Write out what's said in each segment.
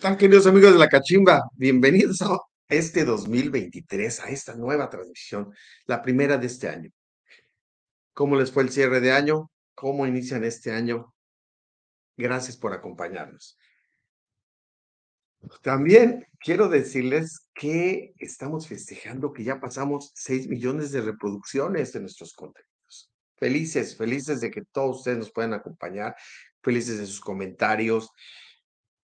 están, queridos amigos de la Cachimba? Bienvenidos a este 2023, a esta nueva transmisión, la primera de este año. ¿Cómo les fue el cierre de año? ¿Cómo inician este año? Gracias por acompañarnos. También quiero decirles que estamos festejando que ya pasamos 6 millones de reproducciones de nuestros contenidos. Felices, felices de que todos ustedes nos puedan acompañar, felices de sus comentarios,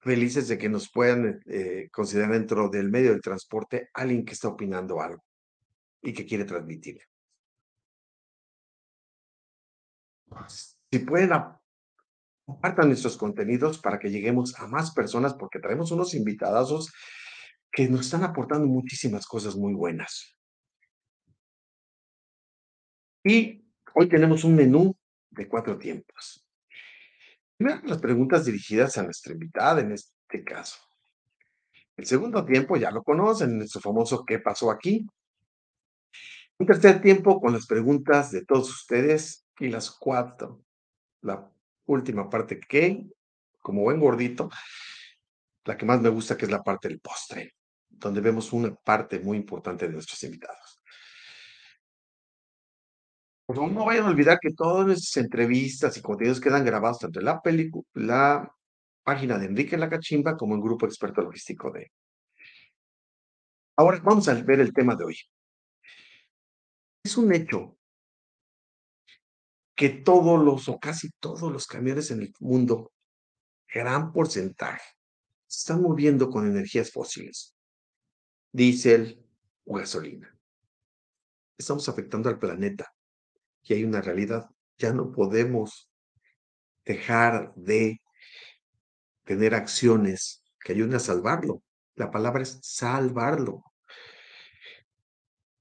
felices de que nos puedan eh, considerar dentro del medio del transporte alguien que está opinando algo y que quiere transmitir. Si pueden, compartan nuestros contenidos para que lleguemos a más personas porque traemos unos invitadazos que nos están aportando muchísimas cosas muy buenas. Y hoy tenemos un menú de cuatro tiempos. Primero, las preguntas dirigidas a nuestra invitada en este caso. El segundo tiempo ya lo conocen, nuestro famoso ¿qué pasó aquí? Un tercer tiempo con las preguntas de todos ustedes y las cuatro, la última parte que, como buen gordito, la que más me gusta que es la parte del postre, donde vemos una parte muy importante de nuestros invitados. Pues no vayan a olvidar que todas nuestras entrevistas y contenidos quedan grabados tanto en la película, la página de Enrique La Cachimba como en Grupo Experto Logístico de. Ahora vamos a ver el tema de hoy. Es un hecho que todos los o casi todos los camiones en el mundo, gran porcentaje, se están moviendo con energías fósiles, diésel o gasolina. Estamos afectando al planeta y hay una realidad. Ya no podemos dejar de tener acciones que ayuden a salvarlo. La palabra es salvarlo.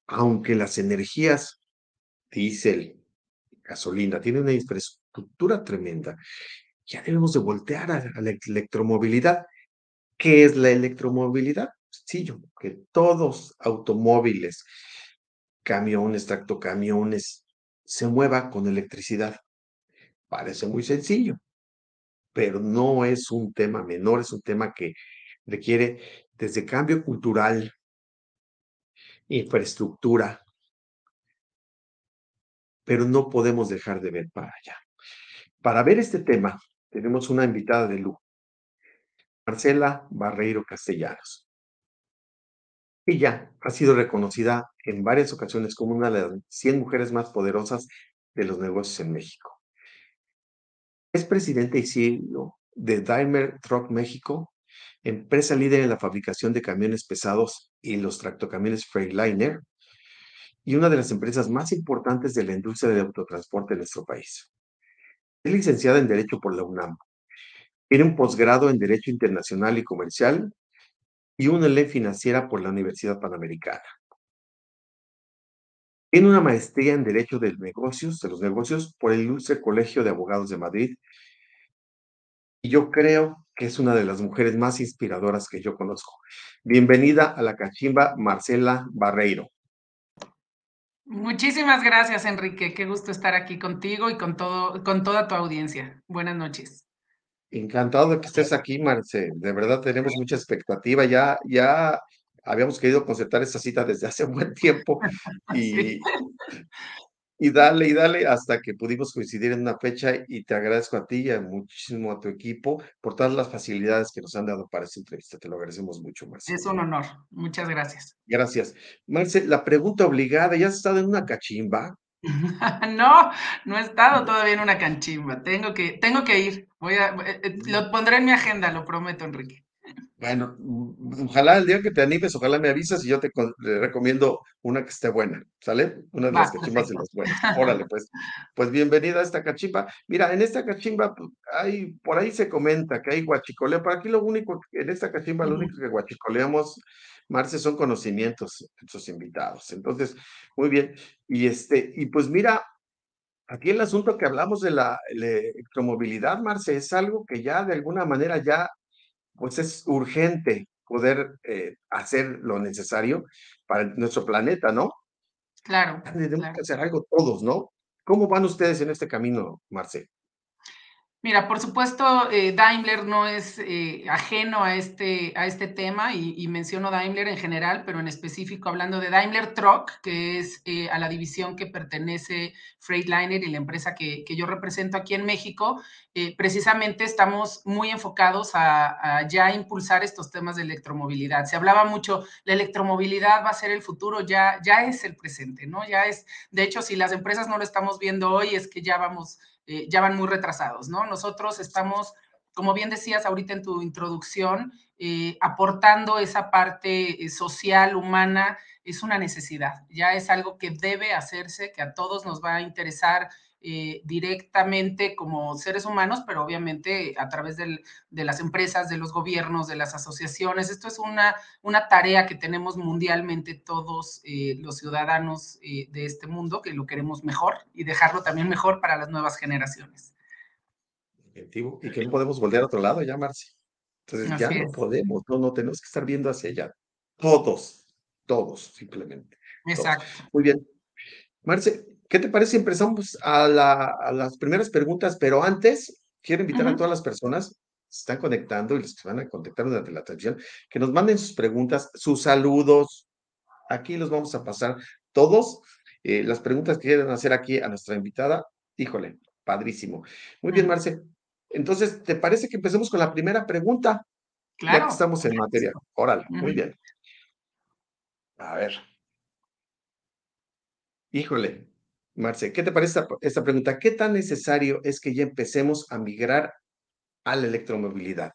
Aunque las energías, diésel, gasolina, tienen una infraestructura tremenda, ya debemos de voltear a, a la electromovilidad. ¿Qué es la electromovilidad? Sencillo, que todos automóviles, camiones, tractocamiones, se mueva con electricidad. Parece muy sencillo, pero no es un tema menor, es un tema que requiere desde cambio cultural, infraestructura, pero no podemos dejar de ver para allá. Para ver este tema, tenemos una invitada de lujo, Marcela Barreiro Castellanos. Ella ha sido reconocida en varias ocasiones como una de las 100 mujeres más poderosas de los negocios en México. Es presidente y CEO de Daimler Truck México, empresa líder en la fabricación de camiones pesados y los tractocamiones Freightliner, y una de las empresas más importantes de la industria del autotransporte en nuestro país. Es licenciada en Derecho por la UNAM. Tiene un posgrado en Derecho Internacional y Comercial y una ley financiera por la Universidad Panamericana. Tiene una maestría en Derecho de Negocios, de los Negocios, por el Ilustre Colegio de Abogados de Madrid. Y yo creo que es una de las mujeres más inspiradoras que yo conozco. Bienvenida a la cachimba, Marcela Barreiro. Muchísimas gracias, Enrique. Qué gusto estar aquí contigo y con, todo, con toda tu audiencia. Buenas noches. Encantado de que estés aquí, Marce. De verdad tenemos mucha expectativa. Ya, ya habíamos querido concertar esta cita desde hace un buen tiempo y, y dale y dale hasta que pudimos coincidir en una fecha y te agradezco a ti y a muchísimo a tu equipo por todas las facilidades que nos han dado para esta entrevista. Te lo agradecemos mucho, Marce. Es un honor. Muchas gracias. Gracias. Marce, la pregunta obligada, ¿ya has estado en una cachimba? no, no he estado todavía en una canchimba. Tengo que, tengo que ir. Voy a, eh, eh, lo pondré en mi agenda, lo prometo, Enrique. Bueno, ojalá el día que te animes, ojalá me avisas y yo te, recomiendo una que esté buena, ¿sale? Una de las cachimbas de las buenas. Órale, pues. Pues bienvenida a esta cachimba. Mira, en esta cachimba, pues, hay, por ahí se comenta que hay guachicoleo. Por aquí lo único, en esta cachimba, lo único que guachicoleamos Marce, son conocimientos de sus invitados. Entonces, muy bien. Y este, y pues mira, aquí el asunto que hablamos de la electromovilidad, Marce, es algo que ya de alguna manera ya, pues es urgente poder eh, hacer lo necesario para nuestro planeta, ¿no? Claro. Tenemos que hacer algo todos, ¿no? ¿Cómo van ustedes en este camino, Marce? Mira, por supuesto, eh, Daimler no es eh, ajeno a este, a este tema y, menciono Daimler en general, pero en específico hablando de Daimler Truck, que es eh, a la división que pertenece Freightliner y la empresa que, yo represento aquí en México, precisamente estamos muy enfocados a, a, ya impulsar estos temas de electromovilidad. Se hablaba mucho, la electromovilidad va a ser el futuro, ya, ya es el presente, ¿no? Ya es, de hecho, si las empresas no lo estamos viendo hoy, es que ya vamos eh, ya van muy retrasados, ¿no? Nosotros estamos, como bien decías ahorita en tu introducción, eh, aportando esa parte eh, social, humana, es una necesidad, ya es algo que debe hacerse, que a todos nos va a interesar eh, directamente como seres humanos, pero obviamente a través del, de las empresas, de los gobiernos, de las asociaciones. Esto es una, una tarea que tenemos mundialmente todos eh, los ciudadanos eh, de este mundo, que lo queremos mejor y dejarlo también mejor para las nuevas generaciones. Y que no podemos volver a otro lado ya, Marci. Entonces ya no podemos, no, no tenemos que estar viendo hacia allá. Todos, todos, simplemente. Exacto. Muy bien. Marce, ¿Qué te parece si empezamos a, las primeras preguntas? Pero antes, quiero invitar a todas las personas que se están conectando y los que van a contactar durante la transmisión, que nos manden sus preguntas, sus saludos. Aquí los vamos a pasar todos. Eh, las preguntas que quieran hacer aquí a nuestra invitada, híjole, padrísimo. Muy bien, Marce. Entonces, ¿te parece que empecemos con la primera pregunta? Claro. Ya que estamos en materia. Órale, muy bien. A ver. Híjole, Marce, ¿qué te parece esta, pregunta? ¿Qué tan necesario es que ya empecemos a migrar a la electromovilidad?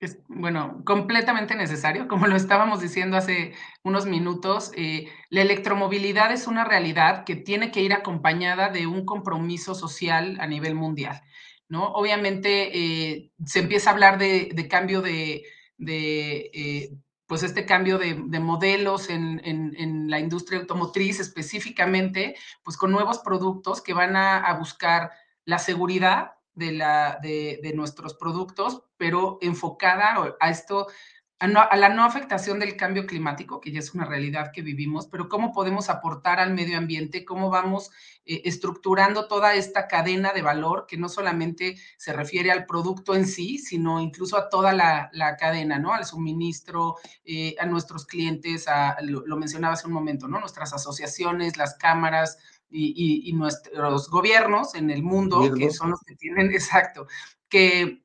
Es, bueno, completamente necesario. Como lo estábamos diciendo hace unos minutos, eh, la electromovilidad es una realidad que tiene que ir acompañada de un compromiso social a nivel mundial. ¿no? Obviamente eh, se empieza a hablar de, cambio de, eh, pues este cambio de, modelos en, la industria automotriz específicamente, pues con nuevos productos que van a, buscar la seguridad de, nuestros productos, pero enfocada a esto, a, la no afectación del cambio climático, que ya es una realidad que vivimos, pero cómo podemos aportar al medio ambiente, cómo vamos eh, estructurando toda esta cadena de valor que no solamente se refiere al producto en sí, sino incluso a toda la, cadena, ¿no? Al suministro, eh, a nuestros clientes, a, lo, mencionaba hace un momento, ¿no? Nuestras asociaciones, las cámaras, y, nuestros gobiernos en el mundo, que son los que tienen, exacto, que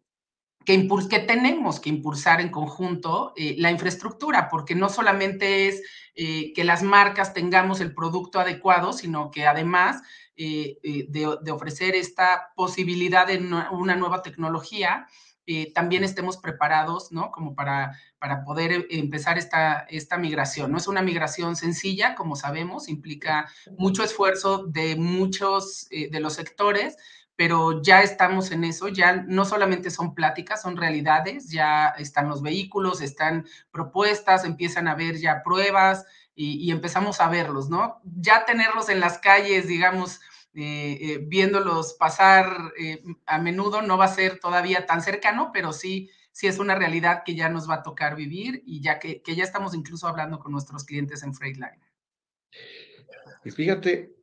que, tenemos que impulsar en conjunto eh, la infraestructura, porque no solamente es eh, que las marcas tengamos el producto adecuado, sino que además eh, de, ofrecer esta posibilidad de una nueva tecnología, también estemos preparados, ¿no? Como para, para poder empezar esta, esta migración. No es una migración sencilla, como sabemos, implica mucho esfuerzo de muchos de los sectores, pero ya estamos en eso, ya no solamente son pláticas, son realidades, ya están los vehículos, están propuestas, empiezan a haber ya pruebas y, empezamos a verlos, ¿no? Ya tenerlos en las calles, digamos, eh, eh, viéndolos pasar eh, a menudo no va a ser todavía tan cercano, pero sí, sí es una realidad que ya nos va a tocar vivir y ya que, ya estamos incluso hablando con nuestros clientes en Freightliner. Y fíjate,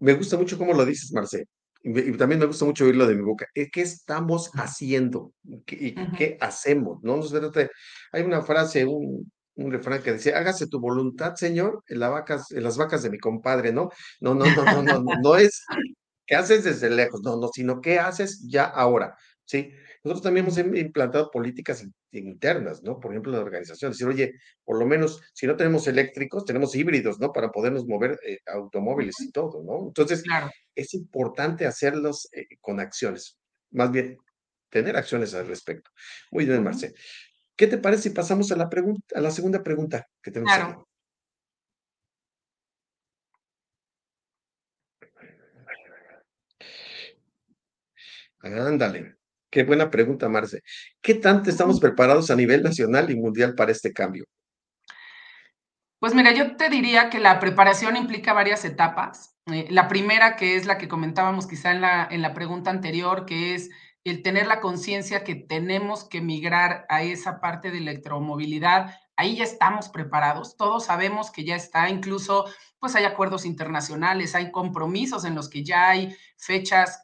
me gusta mucho cómo lo dices, Marce y también me gusta mucho oírlo de mi boca, ¿qué estamos haciendo? ¿Qué, qué hacemos? ¿No? hay una frase, un, un refrán que decía, hágase tu voluntad, Señor, en, la vacas, en las vacas de mi compadre, ¿no? No, no, no, no, no, no, no es qué haces desde lejos, no, no, sino qué haces ya ahora, ¿sí? Nosotros también hemos implantado políticas internas, ¿no? Por ejemplo, la organización, decir, oye, por lo menos, si no tenemos eléctricos, tenemos híbridos, ¿no? Para podernos mover eh, automóviles y todo, ¿no? Entonces, es importante hacerlos eh, con acciones, más bien, tener acciones al respecto. Muy bien, Marce. ¿Qué te parece si pasamos a la, pregunta, a la segunda pregunta que tenemos claro. Ándale. Qué buena pregunta, Marce. ¿Qué tanto estamos preparados a nivel nacional y mundial para este cambio? Pues mira, yo te diría que la preparación implica varias etapas. Eh, la primera, que es la que comentábamos quizá en la, en la pregunta anterior, que es el tener la conciencia que tenemos que migrar a esa parte de electromovilidad. Ahí ya estamos preparados, todos sabemos que ya está, incluso pues hay acuerdos internacionales, hay compromisos en los que ya hay fechas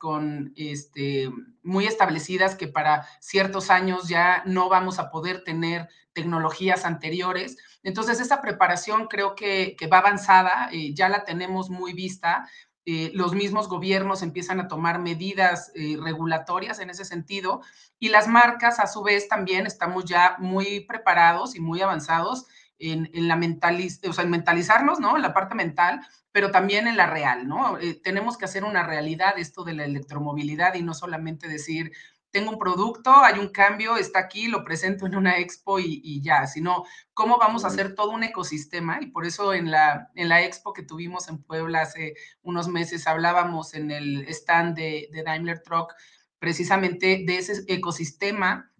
este, muy establecidas que para ciertos años ya no vamos a poder tener tecnologías anteriores. Entonces, esa preparación creo que, va avanzada, eh, ya la tenemos muy vista. Eh, los mismos gobiernos empiezan a tomar medidas eh, regulatorias en ese sentido y las marcas a su vez también estamos ya muy preparados y muy avanzados en, la mentaliz o sea, en mentalizarnos, ¿no? En la parte mental, pero también en la real, ¿no? tenemos que hacer una realidad esto de la electromovilidad y no solamente decir, tengo un producto, hay un cambio, está aquí, lo presento en una expo y, ya, sino cómo vamos a hacer todo un ecosistema. Y por eso en la, en la expo que tuvimos en Puebla hace unos meses hablábamos en el stand de, de Daimler Truck precisamente de ese ecosistema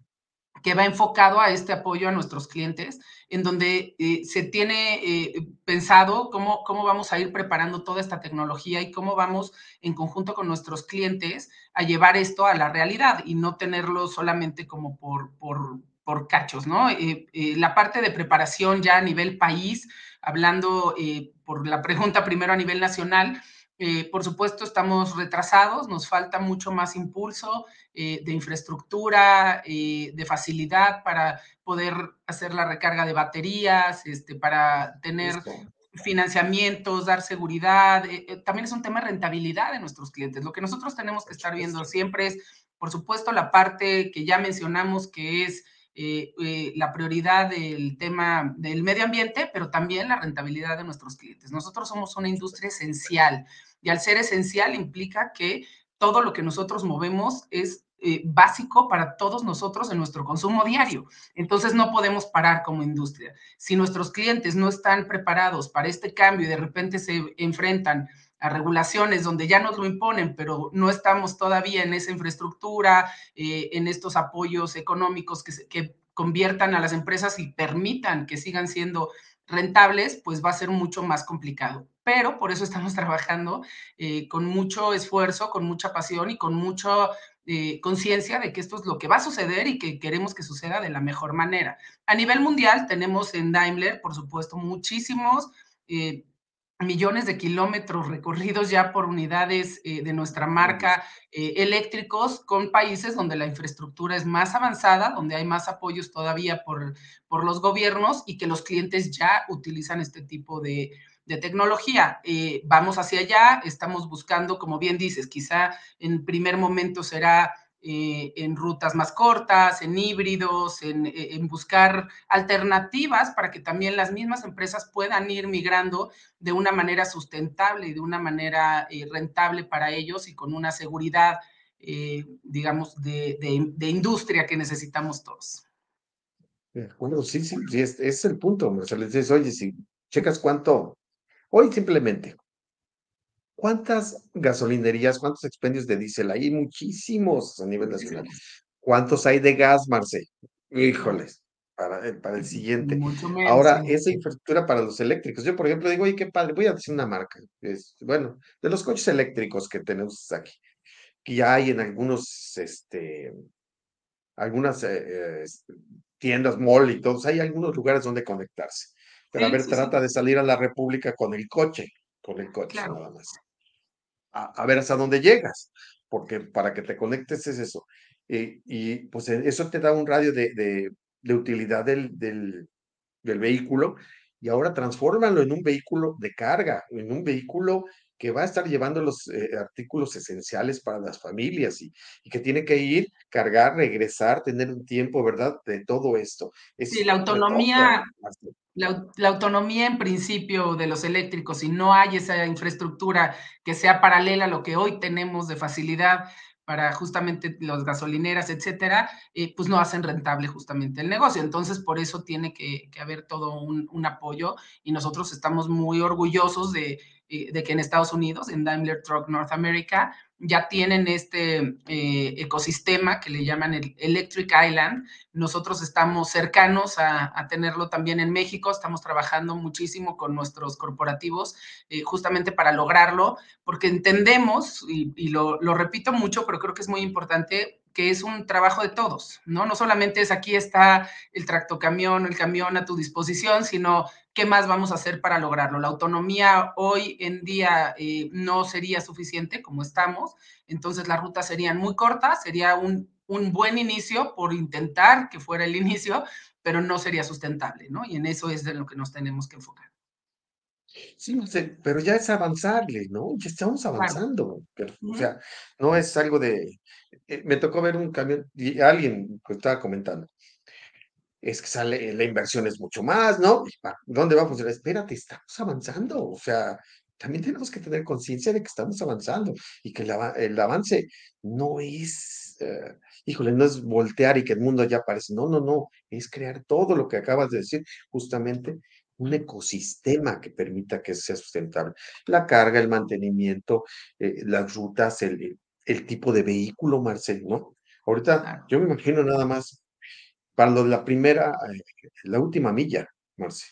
que va enfocado a este apoyo a nuestros clientes, en donde eh, se tiene eh, pensado cómo, cómo vamos a ir preparando toda esta tecnología y cómo vamos en conjunto con nuestros clientes a llevar esto a la realidad y no tenerlo solamente como por, por, por cachos, ¿no? Eh, la parte de preparación ya a nivel país, hablando por la pregunta primero a nivel nacional, eh, por supuesto, estamos retrasados, nos falta mucho más impulso eh, de infraestructura, eh, de facilidad para poder hacer la recarga de baterías, este, para tener financiamientos, dar seguridad. también es un tema de rentabilidad de nuestros clientes. Lo que nosotros tenemos que estar viendo siempre es, por supuesto, la parte que ya mencionamos, que es eh, eh, la prioridad del tema del medio ambiente, pero también la rentabilidad de nuestros clientes. Nosotros somos una industria esencial y al ser esencial implica que todo lo que nosotros movemos es eh, básico para todos nosotros en nuestro consumo diario. Entonces no podemos parar como industria. Si nuestros clientes no están preparados para este cambio y de repente se enfrentan a regulaciones donde ya nos lo imponen, pero no estamos todavía en esa infraestructura, eh, en estos apoyos económicos que, que conviertan a las empresas y permitan que sigan siendo rentables, pues va a ser mucho más complicado. Pero por eso estamos trabajando eh, con mucho esfuerzo, con mucha pasión y con mucha eh, conciencia de que esto es lo que va a suceder y que queremos que suceda de la mejor manera. A nivel mundial tenemos en Daimler, por supuesto, muchísimos millones de kilómetros recorridos ya por unidades eh, de nuestra marca eh, eléctricos con países donde la infraestructura es más avanzada, donde hay más apoyos todavía por, por los gobiernos y que los clientes ya utilizan este tipo de, de tecnología. Eh, vamos hacia allá, estamos buscando, como bien dices, quizá en primer momento será eh, en rutas más cortas, en híbridos, eh, en, buscar alternativas para que también las mismas empresas puedan ir migrando de una manera sustentable y de una manera eh, rentable para ellos y con una seguridad, digamos, de, industria que necesitamos todos. Bueno, sí, sí, sí es, es el punto. O sea, les dices, oye, si checas cuánto, hoy simplemente, ¿Cuántas gasolinerías, cuántos expendios de diésel? Hay muchísimos a nivel nacional. ¿Cuántos hay de gas, Marce? Híjoles, para, el, para el siguiente. Ahora, esa infraestructura para los eléctricos. Yo, por ejemplo, digo, oye, qué padre, voy a decir una marca. Es, bueno, de los coches eléctricos que tenemos aquí, que ya hay en algunos, este, algunas eh, eh, tiendas, mall y todos, hay algunos lugares donde conectarse. Pero a ver, trata de salir a la República con el coche, con el coche nada más a, ver hasta dónde llegas, porque para que te conectes es eso. Eh, y pues e, eso te da un radio de, de, utilidad del, del, del, vehículo y ahora transfórmalo en un vehículo de carga, en un vehículo que va a estar llevando los eh, artículos esenciales para las familias y, y, que tiene que ir, cargar, regresar, tener un tiempo, ¿verdad? De todo esto. sí, la autonomía, la, autonomía en principio de los eléctricos, si no hay esa infraestructura que sea paralela a lo que hoy tenemos de facilidad para justamente las gasolineras, etcétera, eh, pues no hacen rentable justamente el negocio. Entonces, por eso tiene que, haber todo un, un, apoyo y nosotros estamos muy orgullosos de, eh, de que en Estados Unidos, en Daimler Truck North America, ya tienen este eh, ecosistema que le llaman el Electric Island. Nosotros estamos cercanos a, tenerlo también en México, estamos trabajando muchísimo con nuestros corporativos eh, justamente para lograrlo, porque entendemos, y, lo, repito mucho, pero creo que es muy importante, que es un trabajo de todos, ¿no? No solamente es aquí está el tractocamión, el camión a tu disposición, sino qué más vamos a hacer para lograrlo. La autonomía hoy en día eh, no sería suficiente como estamos, entonces las rutas serían muy cortas, sería un, un buen inicio por intentar que fuera el inicio, pero no sería sustentable, ¿no? Y en eso es de lo que nos tenemos que enfocar. Sí, no sé, pero ya es avanzarle, ¿no? Ya estamos avanzando, pero, o sea, no es algo de... Eh, me tocó ver un camión y alguien estaba comentando, es que sale, la inversión es mucho más, ¿no? ¿Dónde va a funcionar? Espérate, estamos avanzando, o sea, también tenemos que tener conciencia de que estamos avanzando y que el, avance no es, eh, híjole, no es voltear y que el mundo ya aparece, no, no, no, es crear todo lo que acabas de decir, justamente un ecosistema que permita que sea sustentable. La carga, el mantenimiento, eh, las rutas, el, el, tipo de vehículo, Marcel, ¿no? Ahorita yo me imagino nada más para lo de la primera, eh, la última milla, Marcel.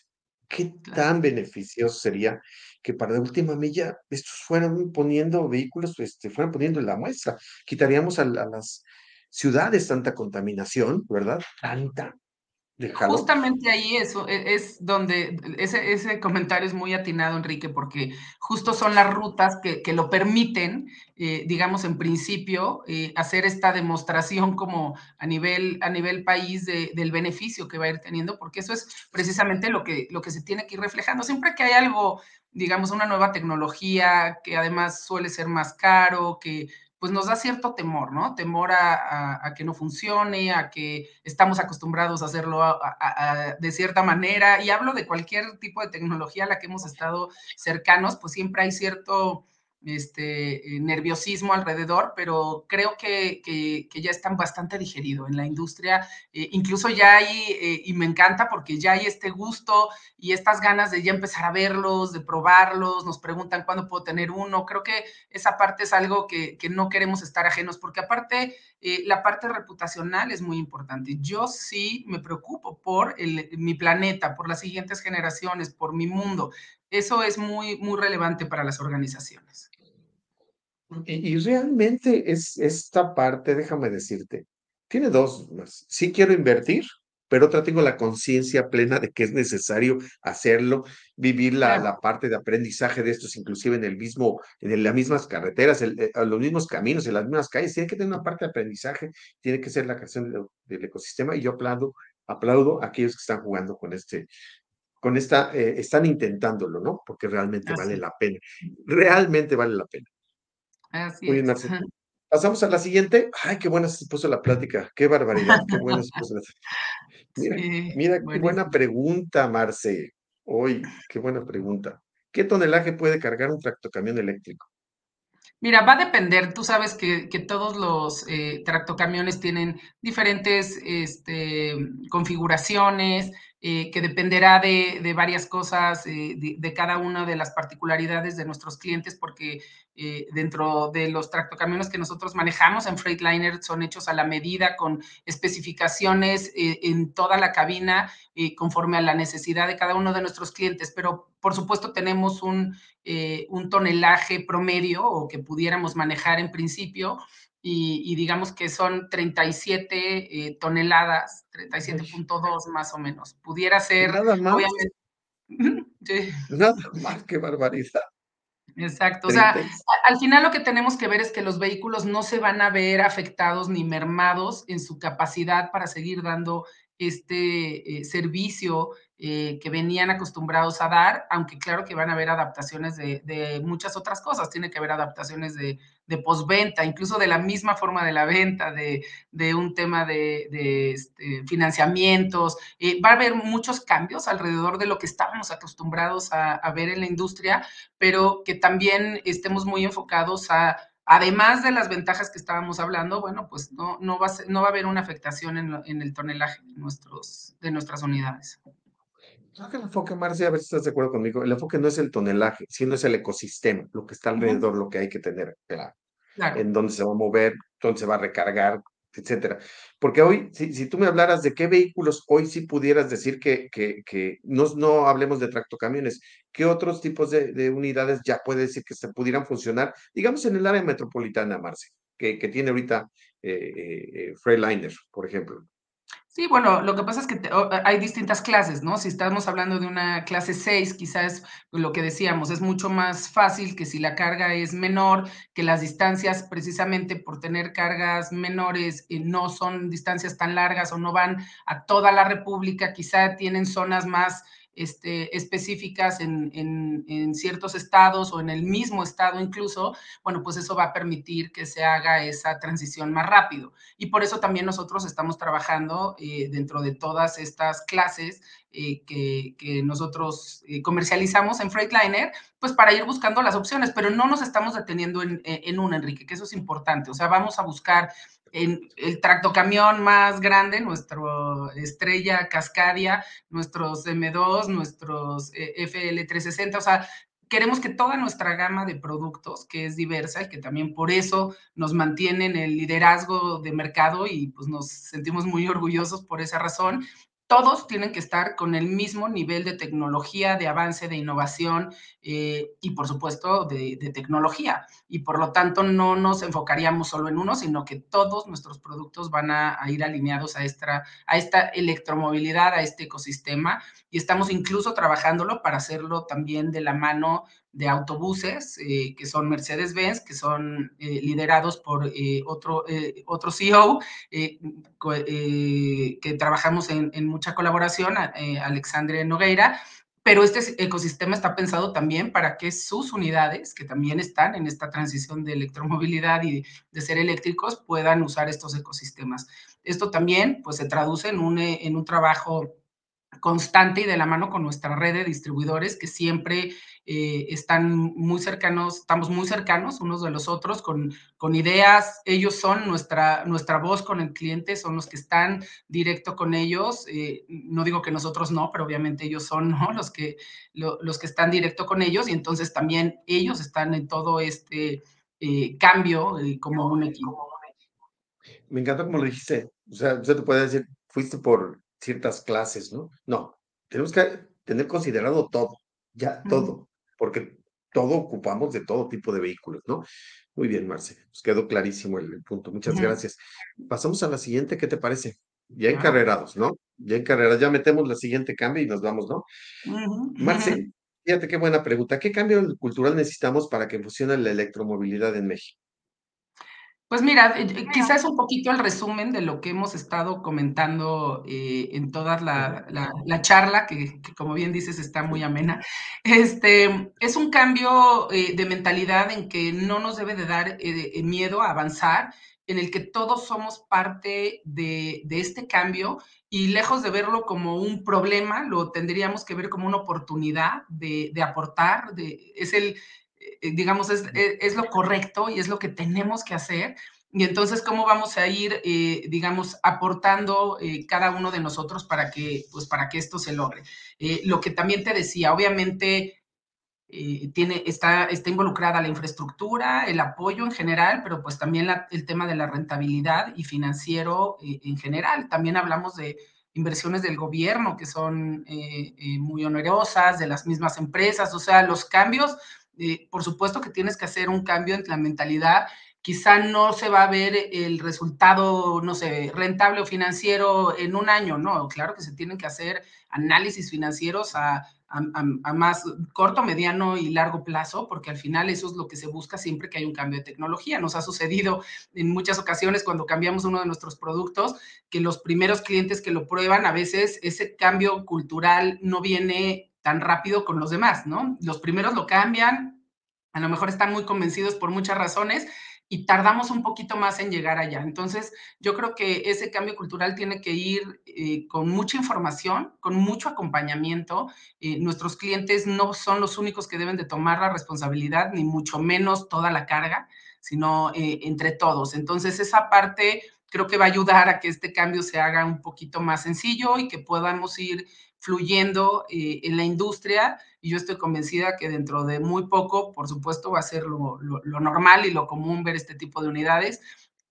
¿Qué tan beneficioso sería que para la última milla estos fueran poniendo vehículos, este, fueran poniendo en la muestra? Quitaríamos a las ciudades tanta contaminación, ¿verdad? Tanta, Justamente ahí eso e, es donde ese, ese, comentario es muy atinado, Enrique, porque justo son las rutas que, que lo permiten, eh, digamos, en principio, eh, hacer esta demostración como a nivel, a nivel país de, del beneficio que va a ir teniendo, porque eso es precisamente lo que, lo que se tiene que ir reflejando. Siempre que hay algo, digamos, una nueva tecnología que además suele ser más caro, que pues nos da cierto temor, ¿no? Temor a, que no funcione, a que estamos acostumbrados a hacerlo de cierta manera. Y hablo de cualquier tipo de tecnología a la que hemos estado cercanos, pues siempre hay cierto este, eh, nerviosismo alrededor, pero creo que, que, ya están bastante digeridos en la industria. Eh, incluso ya hay, eh, y me encanta porque ya hay este gusto y estas ganas de ya empezar a verlos, de probarlos, nos preguntan cuándo puedo tener uno. Creo que esa parte es algo que, que no queremos estar ajenos, porque aparte la parte reputacional es muy importante. Yo sí me preocupo por el, mi planeta, por las siguientes generaciones, por mi mundo. Eso es muy, muy relevante para las organizaciones. Y, realmente es esta parte, déjame decirte, tiene dos. Sí quiero invertir, pero otra tengo la conciencia plena de que es necesario hacerlo, vivir la, la, parte de aprendizaje de estos, inclusive en el mismo, en las mismas carreteras, en eh, los mismos caminos, en las mismas calles, tiene que tener una parte de aprendizaje, tiene que ser la creación del, ecosistema, y yo aplaudo, aplaudo a aquellos que están jugando con este, con esta, eh, están intentándolo, ¿no? Porque realmente vale la pena, realmente vale la pena. Así Muy bien, Pasamos a la siguiente. Ay, qué buena se puso la plática. Qué barbaridad. Qué buena se puso la... Mira, mira qué buena pregunta, Marce. Hoy, qué buena pregunta. ¿Qué tonelaje puede cargar un tractocamión eléctrico? Mira, va a depender. Tú sabes que, todos los eh, tractocamiones tienen diferentes este, configuraciones, eh, que dependerá de, varias cosas, eh, de, cada una de las particularidades de nuestros clientes, porque eh, dentro de los tractocamiones que nosotros manejamos en Freightliner son hechos a la medida, con especificaciones en toda la cabina, conforme a la necesidad de cada uno de nuestros clientes. Pero, por supuesto, tenemos un, un tonelaje promedio o que pudiéramos manejar en principio y, digamos que son 37 eh, toneladas, 37.2 más o menos. Pudiera ser, Nada más. Nada más, qué barbaridad. Exacto, o sea, al final lo que tenemos que ver es que los vehículos no se van a ver afectados ni mermados en su capacidad para seguir dando este eh, servicio eh, que venían acostumbrados a dar, aunque claro que van a haber adaptaciones de, muchas otras cosas, tiene que haber adaptaciones de, de postventa, incluso de la misma forma de la venta, de, un tema de, este, financiamientos. Eh, va a haber muchos cambios alrededor de lo que estábamos acostumbrados a, a ver en la industria, pero que también estemos muy enfocados a además de las ventajas que estábamos hablando, bueno, pues no, no, va, a no va a haber una afectación en, el tonelaje de, nuestros, de nuestras unidades. Creo que el enfoque, Marcia, a ver si estás de acuerdo conmigo, el enfoque no es el tonelaje, sino es el ecosistema, lo que está alrededor, lo que hay que tener claro, en dónde se va a mover, dónde se va a recargar, etcétera. Porque hoy, si, tú me hablaras de qué vehículos hoy sí pudieras decir que, que, que no, no hablemos de tractocamiones, ¿qué otros tipos de, de, unidades ya puede decir que se pudieran funcionar, digamos, en el área metropolitana, Marce? que, que tiene ahorita eh, Freightliner, por ejemplo. Sí, bueno, lo que pasa es que hay distintas clases, ¿no? Si estamos hablando de una clase 6, quizás lo que decíamos, es mucho más fácil que si la carga es menor, que las distancias, precisamente por tener cargas menores, eh, no son distancias tan largas o no van a toda la República, quizá tienen zonas más este, específicas en, en, ciertos estados o en el mismo estado incluso, bueno, pues eso va a permitir que se haga esa transición más rápido. Y por eso también nosotros estamos trabajando eh, dentro de todas estas clases eh, que, que, nosotros eh, comercializamos en Freightliner, pues para ir buscando las opciones, pero no nos estamos deteniendo en, en una, Enrique, que eso es importante. O sea, vamos a buscar en el tractocamión más grande, nuestro Estrella Cascadia, nuestros M2, nuestros eh, FL360, o sea, queremos que toda nuestra gama de productos, que es diversa y que también por eso nos mantiene en el liderazgo de mercado y pues nos sentimos muy orgullosos por esa razón, todos tienen que estar con el mismo nivel de tecnología, de avance, de innovación eh, y, por supuesto, de, tecnología. Y por lo tanto, no nos enfocaríamos solo en uno, sino que todos nuestros productos van a, ir alineados a esta, a esta electromovilidad, a este ecosistema. Y estamos incluso trabajándolo para hacerlo también de la mano de autobuses eh, que son Mercedes-Benz, que son eh, liderados por eh, otro, otro CEO, que trabajamos en, en mucha colaboración, Alexandre Nogueira, pero este ecosistema está pensado también para que sus unidades, que también están en esta transición de electromovilidad y de ser eléctricos, puedan usar estos ecosistemas. Esto también pues, se traduce en un, en un trabajo constante y de la mano con nuestra red de distribuidores que siempre eh, están muy cercanos, estamos muy cercanos unos de los otros con, con ideas, ellos son nuestra, nuestra voz con el cliente, son los que están directo con ellos, eh, no digo que nosotros no, pero obviamente ellos son los, que, los que están directo con ellos y entonces también ellos están en todo este eh, cambio como un equipo. Me encanta como lo dijiste, o sea, usted te puede decir, fuiste por ciertas clases, ¿no? No, tenemos que tener considerado todo, ya todo, porque todo ocupamos de todo tipo de vehículos, ¿no? Muy bien, Marce, nos quedó clarísimo el, punto. Muchas gracias. Pasamos a la siguiente, ¿qué te parece? Ya encarrerados, ¿no? Ya encarrerados, ya metemos la siguiente cambio y nos vamos, ¿no? Marce, fíjate qué buena pregunta. ¿Qué cambio cultural necesitamos para que funcione la electromovilidad en México? Pues mira, eh, eh, quizás un poquito el resumen de lo que hemos estado comentando eh, en toda la, charla, que, como bien dices está muy amena. Este, es un cambio de mentalidad en que no nos debe de dar miedo a avanzar, en el que todos somos parte de, este cambio y lejos de verlo como un problema, lo tendríamos que ver como una oportunidad de, aportar, de, es el, eh, digamos, es, e, es, lo correcto y es lo que tenemos que hacer. Y entonces, ¿cómo vamos a ir, eh, digamos, aportando eh, cada uno de nosotros para que, pues, para que esto se logre? lo que también te decía, obviamente, tiene, está, está involucrada la infraestructura, el apoyo en general, pero pues también el tema de la rentabilidad y financiero en general. También hablamos de inversiones del gobierno que son muy onerosas, de las mismas empresas, o sea, los cambios eh, por supuesto que tienes que hacer un cambio en la mentalidad. Quizá no se va a ver el resultado, no sé, rentable o financiero en un año, no, claro que se tienen que hacer análisis financieros a, más corto, mediano y largo plazo, porque al final eso es lo que se busca siempre que hay un cambio de tecnología. Nos ha sucedido en muchas ocasiones cuando cambiamos uno de nuestros productos, que los primeros clientes que lo prueban, a veces ese cambio cultural no viene tan rápido con los demás, ¿no? Los primeros lo cambian, a lo mejor están muy convencidos por muchas razones y tardamos un poquito más en llegar allá. Entonces, yo creo que ese cambio cultural tiene que ir eh, con mucha información, con mucho acompañamiento. Eh, nuestros clientes no son los únicos que deben de tomar la responsabilidad, ni mucho menos toda la carga, sino eh, entre todos. Entonces, esa parte creo que va a ayudar a que este cambio se haga un poquito más sencillo y que podamos ir fluyendo eh, en la industria y yo estoy convencida que dentro de muy poco, por supuesto, va a ser lo, normal y lo común ver este tipo de unidades.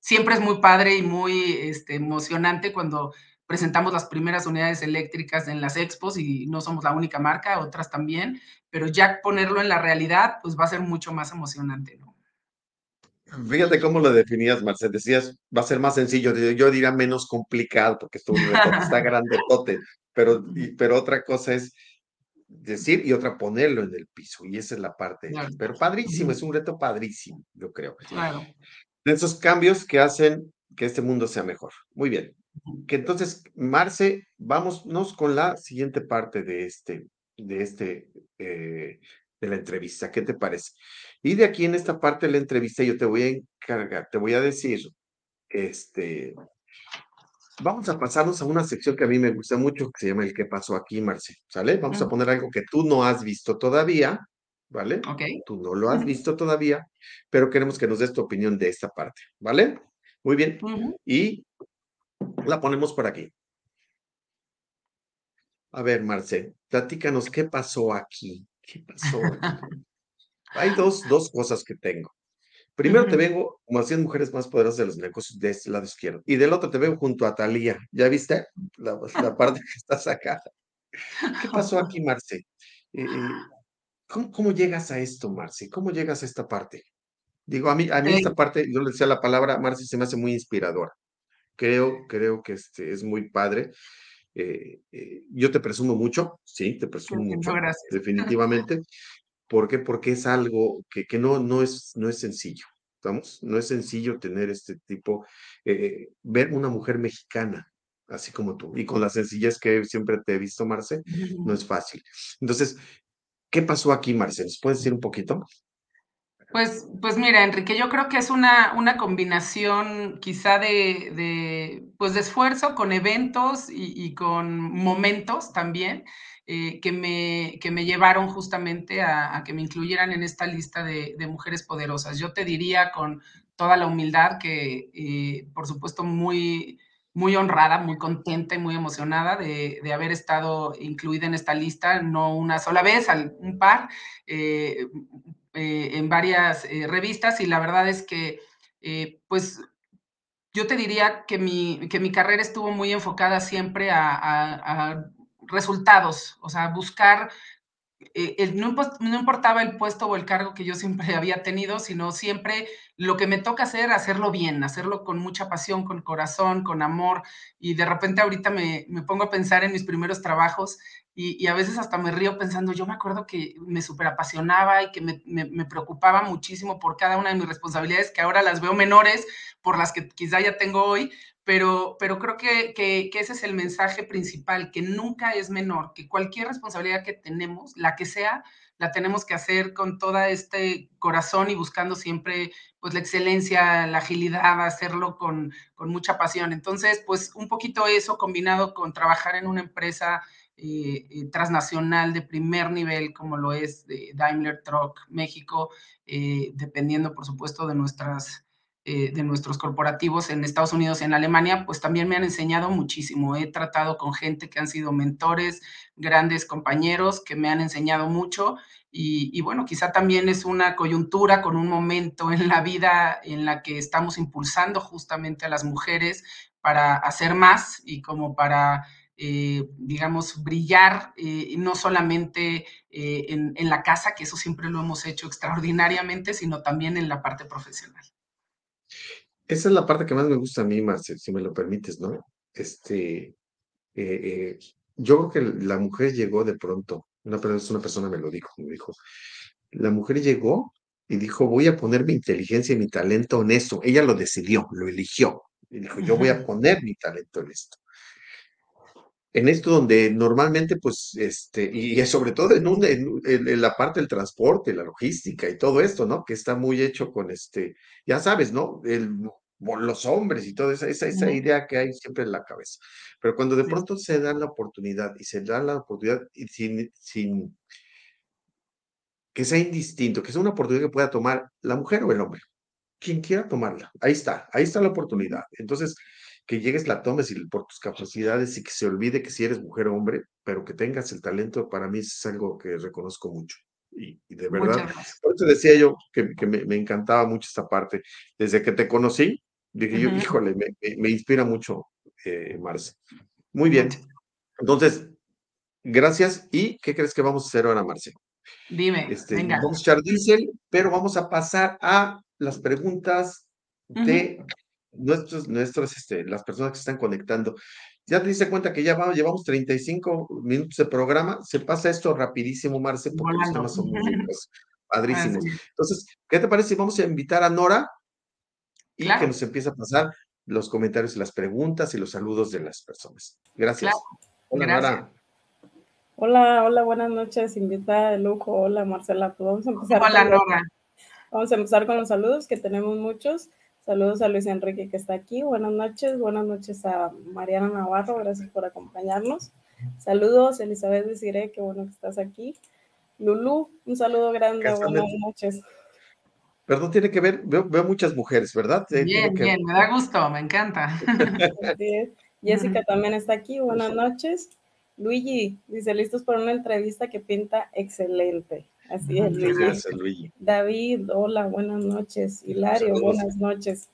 Siempre es muy padre y muy este, emocionante cuando presentamos las primeras unidades eléctricas en las expos y no somos la única marca, otras también, pero ya ponerlo en la realidad, pues va a ser mucho más emocionante. Fíjate cómo lo definías, Marcel. Decías, va a ser más sencillo. Yo diría menos complicado, porque esto está grandotote. Pero, pero otra cosa es decir y otra ponerlo en el piso. Y esa es la parte. Pero padrísimo, es un reto padrísimo, yo creo. Claro. De esos cambios que hacen que este mundo sea mejor. Muy bien. Que entonces, Marce, vámonos con la siguiente parte de este, de este, eh, de la entrevista. ¿Qué te parece? Y de aquí en esta parte de la entrevista yo te voy a encargar, te voy a decir, este, vamos a pasarnos a una sección que a mí me gusta mucho, que se llama El qué pasó aquí, Marce, ¿sale? Vamos a poner algo que tú no has visto todavía, ¿vale? Ok. Tú no lo has visto todavía, pero queremos que nos des tu opinión de esta parte, ¿vale? Muy bien. Y la ponemos por aquí. A ver, Marce, platícanos qué pasó aquí. ¿Qué pasó? Hay dos, dos cosas que tengo. Primero te vengo como las 100 mujeres más poderosas de los negocios de este lado izquierdo. Y del otro te veo junto a Talía. ¿Ya viste la, parte que estás acá? ¿Qué pasó aquí, Marce? Eh, ¿cómo, ¿cómo, llegas a esto, Marce? ¿Cómo llegas a esta parte? Digo, a mí, a mí esta parte, yo le decía la palabra, Marce, se me hace muy inspiradora. Creo, creo que este, es muy padre. Eh, eh, yo te presumo mucho, sí, te presumo mucho, definitivamente. ¿Por qué? Porque es algo que, que no, no, es, no es sencillo. ¿Estamos? No es sencillo tener este tipo, eh, ver una mujer mexicana, así como tú, y con la sencillez que siempre te he visto, Marce, no es fácil. Entonces, ¿qué pasó aquí, Marce? ¿Nos puedes decir un poquito? Pues, pues mira, Enrique, yo creo que es una, una combinación quizá de, de, pues de esfuerzo con eventos y, con momentos también eh, que, me, que me llevaron justamente a, que me incluyeran en esta lista de, mujeres poderosas. Yo te diría con toda la humildad que, eh, por supuesto, muy, muy honrada, muy contenta y muy emocionada de, de, haber estado incluida en esta lista, no una sola vez, un par. Eh, en varias revistas y la verdad es que, pues, yo te diría que mi, que mi carrera estuvo muy enfocada siempre a, resultados, o sea, buscar no, no, importaba el puesto o el cargo que yo siempre había tenido, sino siempre lo que me toca hacer, hacerlo bien, hacerlo con mucha pasión, con corazón, con amor. Y de repente ahorita me, me pongo a pensar en mis primeros trabajos y, a veces hasta me río pensando, yo me acuerdo que me súper apasionaba y que me, me, preocupaba muchísimo por cada una de mis responsabilidades, que ahora las veo menores por las que quizá ya tengo hoy, pero, pero creo que, ese es el mensaje principal, que nunca es menor, que cualquier responsabilidad que tenemos, la que sea, la tenemos que hacer con todo este corazón y buscando siempre pues la excelencia, la agilidad, hacerlo con, con mucha pasión. Entonces, pues un poquito eso combinado con trabajar en una empresa eh, eh, transnacional de primer nivel como lo es de Daimler Truck México, eh, dependiendo por supuesto de nuestras de nuestros corporativos en Estados Unidos y en Alemania, pues también me han enseñado muchísimo. He tratado con gente que han sido mentores, grandes compañeros que me han enseñado mucho y, bueno, quizá también es una coyuntura con un momento en la vida en la que estamos impulsando justamente a las mujeres para hacer más y como para eh, digamos, brillar eh, no solamente eh, en, en, la casa, que eso siempre lo hemos hecho extraordinariamente, sino también en la parte profesional. Esa es la parte que más me gusta a mí, Marce, si me lo permites, ¿no? Este, yo creo que la mujer llegó de pronto, una, una persona me lo dijo, me dijo, la mujer llegó y dijo, voy a poner mi inteligencia y mi talento en esto. Ella lo decidió, lo eligió. Y dijo, yo voy a poner mi talento en esto en esto donde normalmente, pues, este, y sobre todo en, un, en, la parte del transporte, la logística y todo esto, ¿no? Que está muy hecho con este, ya sabes, ¿no? El, los hombres y toda esa, esa, esa idea que hay siempre en la cabeza. Pero cuando de pronto se da la oportunidad y se da la oportunidad y sin, sin que sea indistinto, que sea una oportunidad que pueda tomar la mujer o el hombre, quien quiera tomarla, ahí está, ahí está la oportunidad. Entonces, que llegues, la tomes y por tus capacidades y que se olvide que si eres mujer o hombre, pero que tengas el talento, para mí es algo que reconozco mucho. Y, de verdad, por eso decía yo que, que me, encantaba mucho esta parte. Desde que te conocí, dije yo, híjole, me, me, inspira mucho, eh, Marce. Muy bien. Entonces, gracias. ¿Y qué crees que vamos a hacer ahora, Marce? Dime, este, Vamos a echar pero vamos a pasar a las preguntas de nuestros, nuestros, este, las personas que se están conectando. Ya te diste cuenta que ya vamos, llevamos 35 minutos de programa. Se pasa esto rapidísimo, Marce, porque los temas son muy padrísimos. Entonces, ¿qué te parece si vamos a invitar a Nora y que nos empiece a pasar los comentarios y las preguntas y los saludos de las personas? Gracias. Hola, Nora. Hola, hola, buenas noches, invitada de lujo. Hola, Marcela. Pues vamos a empezar. Hola, Nora. Vamos a empezar con los saludos, que tenemos muchos. Saludos a Luis Enrique que está aquí. Buenas noches. Buenas noches a Mariana Navarro. Gracias por acompañarnos. Saludos, Elizabeth Desiree. Qué bueno que estás aquí. Lulu, un saludo grande. Buenas noches. Perdón, tiene que ver, veo, muchas mujeres, ¿verdad? Bien, bien, me da gusto, me encanta. Jessica también está aquí. Buenas noches. Luigi dice, listos para una entrevista que pinta excelente. Así es, Luigi. David, hola, buenas noches. Hilario, buenas noches.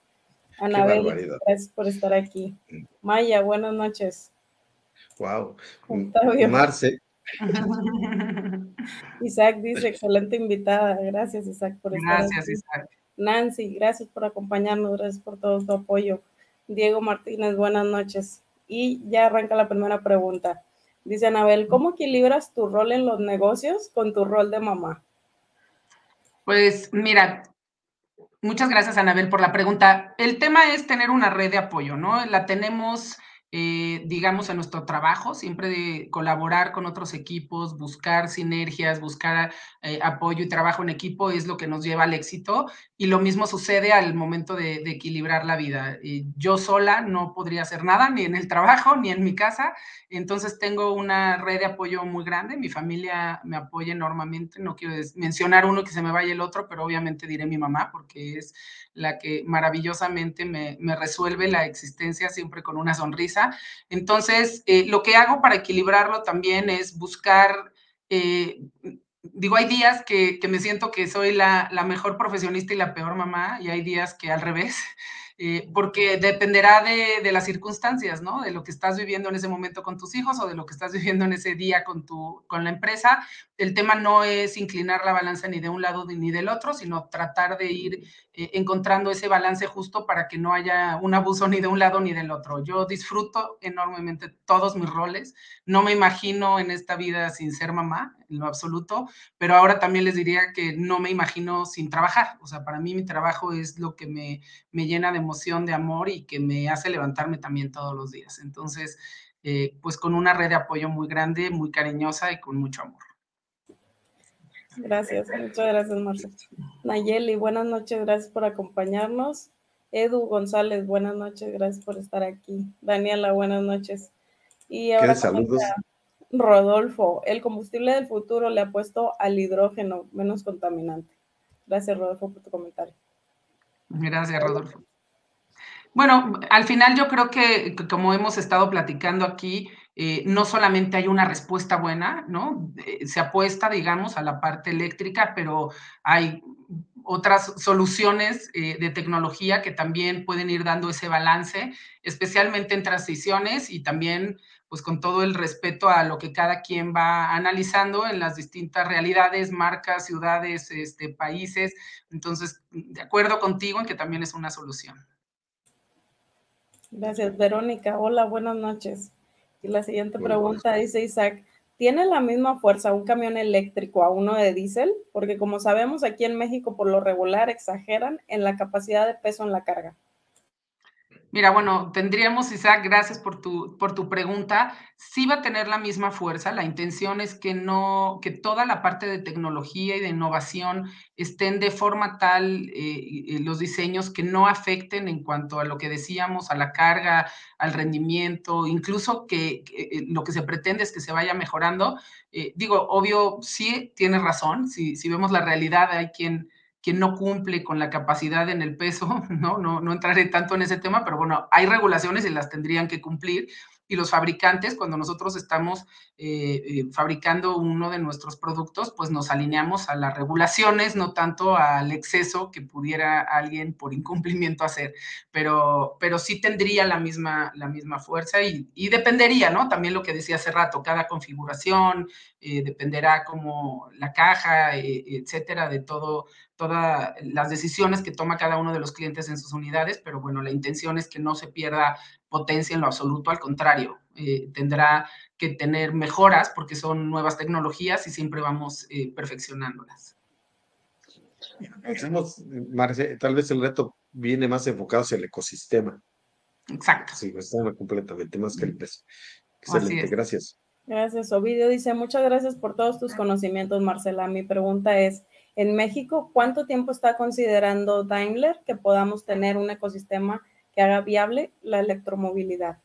Anabel, gracias por estar aquí. Mm. Maya, buenas noches. Wow. Marce. Isaac dice, excelente invitada. Gracias, Isaac, por estar aquí. Gracias, Isaac. Nancy, gracias por acompañarnos, gracias por todo tu apoyo. Diego Martínez, buenas noches. Y ya arranca la primera pregunta. Dice Anabel, ¿cómo equilibras tu rol en los negocios con tu rol de mamá? Pues mira, muchas gracias Anabel por la pregunta. El tema es tener una red de apoyo, ¿no? La tenemos eh, digamos, en nuestro trabajo, siempre de colaborar con otros equipos, buscar sinergias, buscar eh, apoyo y trabajo en equipo es lo que nos lleva al éxito. Y lo mismo sucede al momento de, equilibrar la vida. Eh, yo sola no podría hacer nada, ni en el trabajo, ni en mi casa. Entonces tengo una red de apoyo muy grande. Mi familia me apoya enormemente. No quiero mencionar uno que se me vaya el otro, pero obviamente diré mi mamá, porque es la que maravillosamente me, resuelve la existencia siempre con una sonrisa. Entonces, eh, lo que hago para equilibrarlo también es buscar, eh, digo, hay días que, me siento que soy la, la mejor profesionista y la peor mamá, y hay días que al revés. Eh, porque dependerá de, las circunstancias, ¿no? De lo que estás viviendo en ese momento con tus hijos o de lo que estás viviendo en ese día con, tu, con la empresa. El tema no es inclinar la balanza ni de un lado ni del otro, sino tratar de ir eh, encontrando ese balance justo para que no haya un abuso ni de un lado ni del otro. Yo disfruto enormemente todos mis roles. No me imagino en esta vida sin ser mamá, en lo absoluto, pero ahora también les diría que no me imagino sin trabajar. O sea, para mí mi trabajo es lo que me, me llena de emoción, de amor y que me hace levantarme también todos los días. Entonces, eh, pues con una red de apoyo muy grande, muy cariñosa y con mucho amor. Gracias, muchas gracias, Marcelo. Nayeli, buenas noches, gracias por acompañarnos. Edu González, buenas noches, gracias por estar aquí. Daniela, buenas noches. Y ahora saludos. Rodolfo, el combustible del futuro le ha puesto al hidrógeno menos contaminante. Gracias, Rodolfo, por tu comentario. Gracias, Rodolfo. Bueno, al final yo creo que, como hemos estado platicando aquí, eh, no solamente hay una respuesta buena, ¿no? Eh, se apuesta, digamos, a la parte eléctrica, pero hay otras soluciones eh, de tecnología que también pueden ir dando ese balance, especialmente en transiciones y también pues con todo el respeto a lo que cada quien va analizando en las distintas realidades, marcas, ciudades, este, países. Entonces, de acuerdo contigo en que también es una solución. Gracias, Verónica. Hola, buenas noches. Y la siguiente pregunta dice Isaac, ¿tiene la misma fuerza un camión eléctrico a uno de diésel? Porque como sabemos, aquí en México por lo regular exageran en la capacidad de peso en la carga. Mira, bueno, tendríamos, Isaac, gracias por tu, por tu pregunta. Sí va a tener la misma fuerza. La intención es que no, que toda la parte de tecnología y de innovación estén de forma tal eh, los diseños que no afecten en cuanto a lo que decíamos, a la carga, al rendimiento, incluso que, eh, lo que se pretende es que se vaya mejorando. Eh, digo, obvio, sí tienes razón. Si, si vemos la realidad, hay quien quien no cumple con la capacidad en el peso, ¿no? ¿no? No entraré tanto en ese tema, pero bueno, hay regulaciones y las tendrían que cumplir y los fabricantes, cuando nosotros estamos eh, eh, fabricando uno de nuestros productos, pues nos alineamos a las regulaciones, no tanto al exceso que pudiera alguien por incumplimiento hacer, pero, pero sí tendría la misma, la misma fuerza y, dependería, ¿no? También lo que decía hace rato, cada configuración, eh, dependerá como la caja, etcétera, de todo, todas las decisiones que toma cada uno de los clientes en sus unidades, pero bueno, la intención es que no se pierda potencia en lo absoluto, al contrario, eh, tendrá que tener mejoras porque son nuevas tecnologías y siempre vamos eh, perfeccionándolas. Marce, tal vez el reto viene más enfocado hacia el ecosistema. Exacto. Sí, está completamente más que el peso. Excelente, gracias. Gracias, Ovidio. Dice, muchas gracias por todos tus conocimientos, Marcela. Mi pregunta es, en México, ¿cuánto tiempo está considerando Daimler que podamos tener un ecosistema que haga viable la electromovilidad?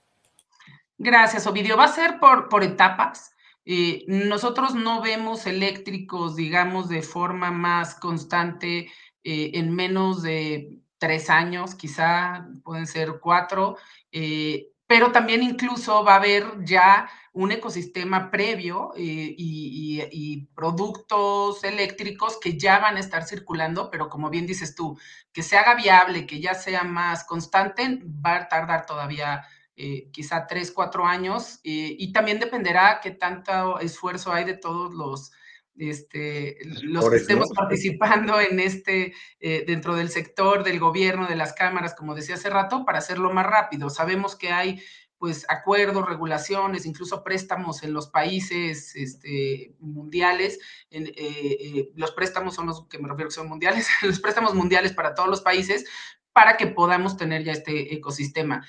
Gracias, Ovidio. Va a ser por, por etapas. Eh, nosotros no vemos eléctricos, digamos, de forma más constante eh, en menos de tres años, quizá pueden ser cuatro. Eh, pero también incluso va a haber ya un ecosistema previo eh, y, productos eléctricos que ya van a estar circulando, pero como bien dices tú, que se haga viable, que ya sea más constante, va a tardar todavía eh, quizá tres, cuatro años eh, y también dependerá qué tanto esfuerzo hay de todos los este, los que estemos participando en este, eh, dentro del sector del gobierno, de las cámaras, como decía hace rato, para hacerlo más rápido. Sabemos que hay pues acuerdos, regulaciones, incluso préstamos en los países este, mundiales. En, eh, eh, los préstamos son los que me refiero que son mundiales, los préstamos mundiales para todos los países para que podamos tener ya este ecosistema.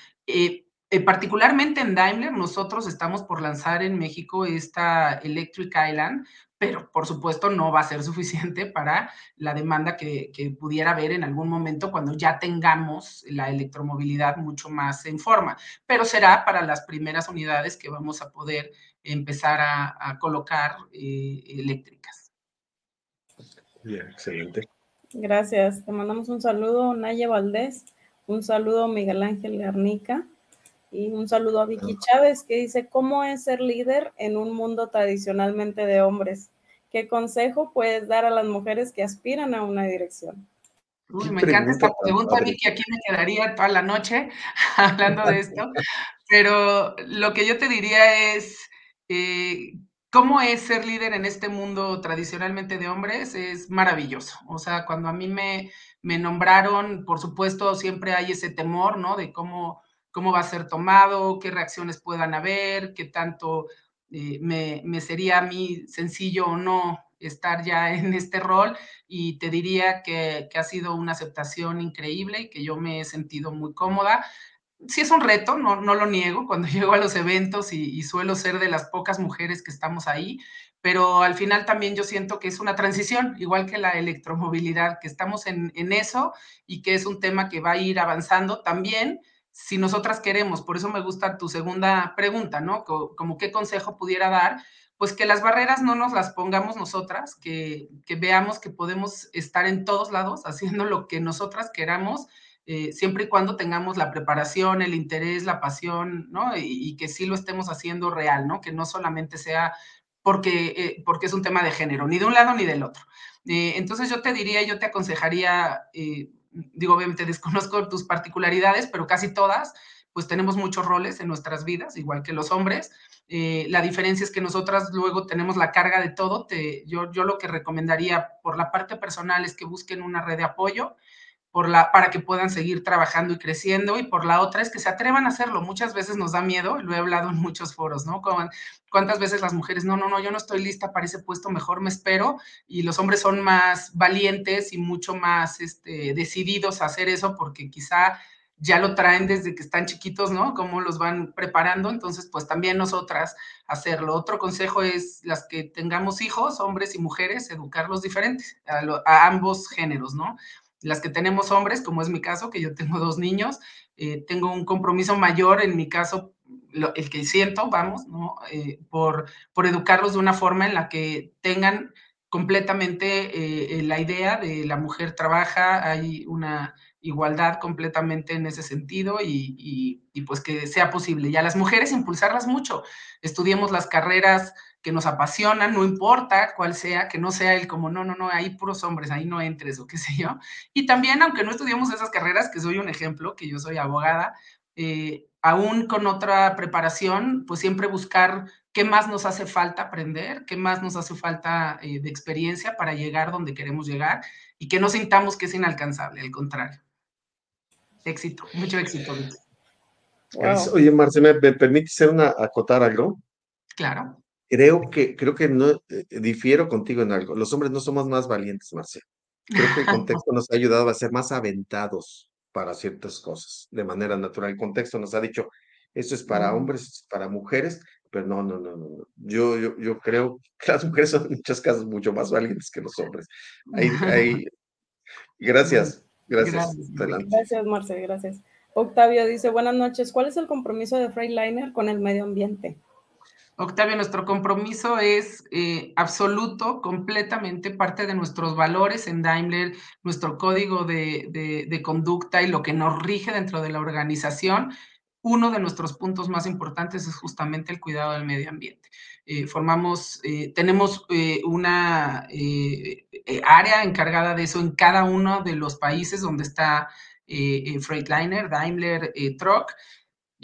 particularmente en Daimler, nosotros estamos por lanzar en México esta Electric Island, pero por supuesto no va a ser suficiente para la demanda que, pudiera haber en algún momento cuando ya tengamos la electromovilidad mucho más en forma, pero será para las primeras unidades que vamos a poder empezar a, colocar eh, eléctricas. Bien, excelente. Gracias. Te mandamos un saludo, Naya Valdés, un saludo, Miguel Ángel Garnica. Y un saludo a Vicky Chávez que dice, ¿cómo es ser líder en un mundo tradicionalmente de hombres? ¿Qué consejo puedes dar a las mujeres que aspiran a una dirección? Uy, me encanta esta pregunta, Vicky. Aquí me quedaría toda la noche hablando de esto. Pero lo que yo te diría es, eh, ¿cómo es ser líder en este mundo tradicionalmente de hombres? Es maravilloso. O sea, cuando a mí me, me nombraron, por supuesto, siempre hay ese temor, ¿no? De cómo cómo va a ser tomado, qué reacciones puedan haber, qué tanto eh, me, sería a mí sencillo o no estar ya en este rol y te diría que, ha sido una aceptación increíble y que yo me he sentido muy cómoda. Sí es un reto, no, no lo niego, cuando llego a los eventos y, suelo ser de las pocas mujeres que estamos ahí, pero al final también yo siento que es una transición, igual que la electromovilidad, que estamos en, en eso y que es un tema que va a ir avanzando también si nosotras queremos, por eso me gusta tu segunda pregunta, ¿no? Como, qué consejo pudiera dar, pues que las barreras no nos las pongamos nosotras, que, veamos que podemos estar en todos lados haciendo lo que nosotras queramos, eh, siempre y cuando tengamos la preparación, el interés, la pasión, ¿no? Y, que sí lo estemos haciendo real, ¿no? Que no solamente sea porque, eh, porque es un tema de género, ni de un lado ni del otro. Eh, entonces yo te diría, yo te aconsejaría digo, obviamente desconozco tus particularidades, pero casi todas, pues tenemos muchos roles en nuestras vidas, igual que los hombres. Eh, la diferencia es que nosotras luego tenemos la carga de todo. Te, yo, yo lo que recomendaría por la parte personal es que busquen una red de apoyo por la, para que puedan seguir trabajando y creciendo, y por la otra es que se atrevan a hacerlo. Muchas veces nos da miedo, lo he hablado en muchos foros, ¿no? ¿Cuántas veces las mujeres, no, no, no, yo no estoy lista para ese puesto, mejor me espero, y los hombres son más valientes y mucho más este, decididos a hacer eso porque quizá ya lo traen desde que están chiquitos, ¿no? Cómo los van preparando, entonces pues también nosotras hacerlo. Otro consejo es las que tengamos hijos, hombres y mujeres, educarlos diferentes, a, a ambos géneros, ¿no? Las que tenemos hombres, como es mi caso, que yo tengo dos niños, eh, tengo un compromiso mayor, en mi caso, el que siento, vamos, ¿no? Eh, por, por educarlos de una forma en la que tengan completamente eh, la idea de la mujer trabaja, hay una igualdad completamente en ese sentido y, y, pues que sea posible. Y a las mujeres impulsarlas mucho. Estudiemos las carreras que nos apasionan, no importa cuál sea, que no sea el como, no, no, no, hay puros hombres, ahí no entres o qué sé yo. Y también, aunque no estudiamos esas carreras, que soy un ejemplo, que yo soy abogada, eh, aún con otra preparación, pues siempre buscar qué más nos hace falta aprender, qué más nos hace falta eh, de experiencia para llegar donde queremos llegar y que no sintamos que es inalcanzable, al contrario. Éxito, mucho éxito. Oye, Marce, ¿me, permite ser una, acotar algo? Claro. Creo que, creo que no eh, difiero contigo en algo. Los hombres no somos más valientes, Marce. Creo que el contexto nos ha ayudado a ser más aventados para ciertas cosas de manera natural. El contexto nos ha dicho, esto es para hombres, es para mujeres, pero no, no, no, no. Yo, yo, yo creo que las mujeres son en muchas casos mucho más valientes que los hombres. Ahí, ahí. Gracias, gracias. Gracias, gracias Marce, gracias. Octavio dice, buenas noches, ¿cuál es el compromiso de Freightliner con el medio ambiente? Octavio, nuestro compromiso es eh, absoluto, completamente parte de nuestros valores en Daimler, nuestro código de, conducta y lo que nos rige dentro de la organización. Uno de nuestros puntos más importantes es justamente el cuidado del medio ambiente. Eh, formamos, eh, tenemos una área encargada de eso en cada uno de los países donde está Freightliner, Daimler, Truck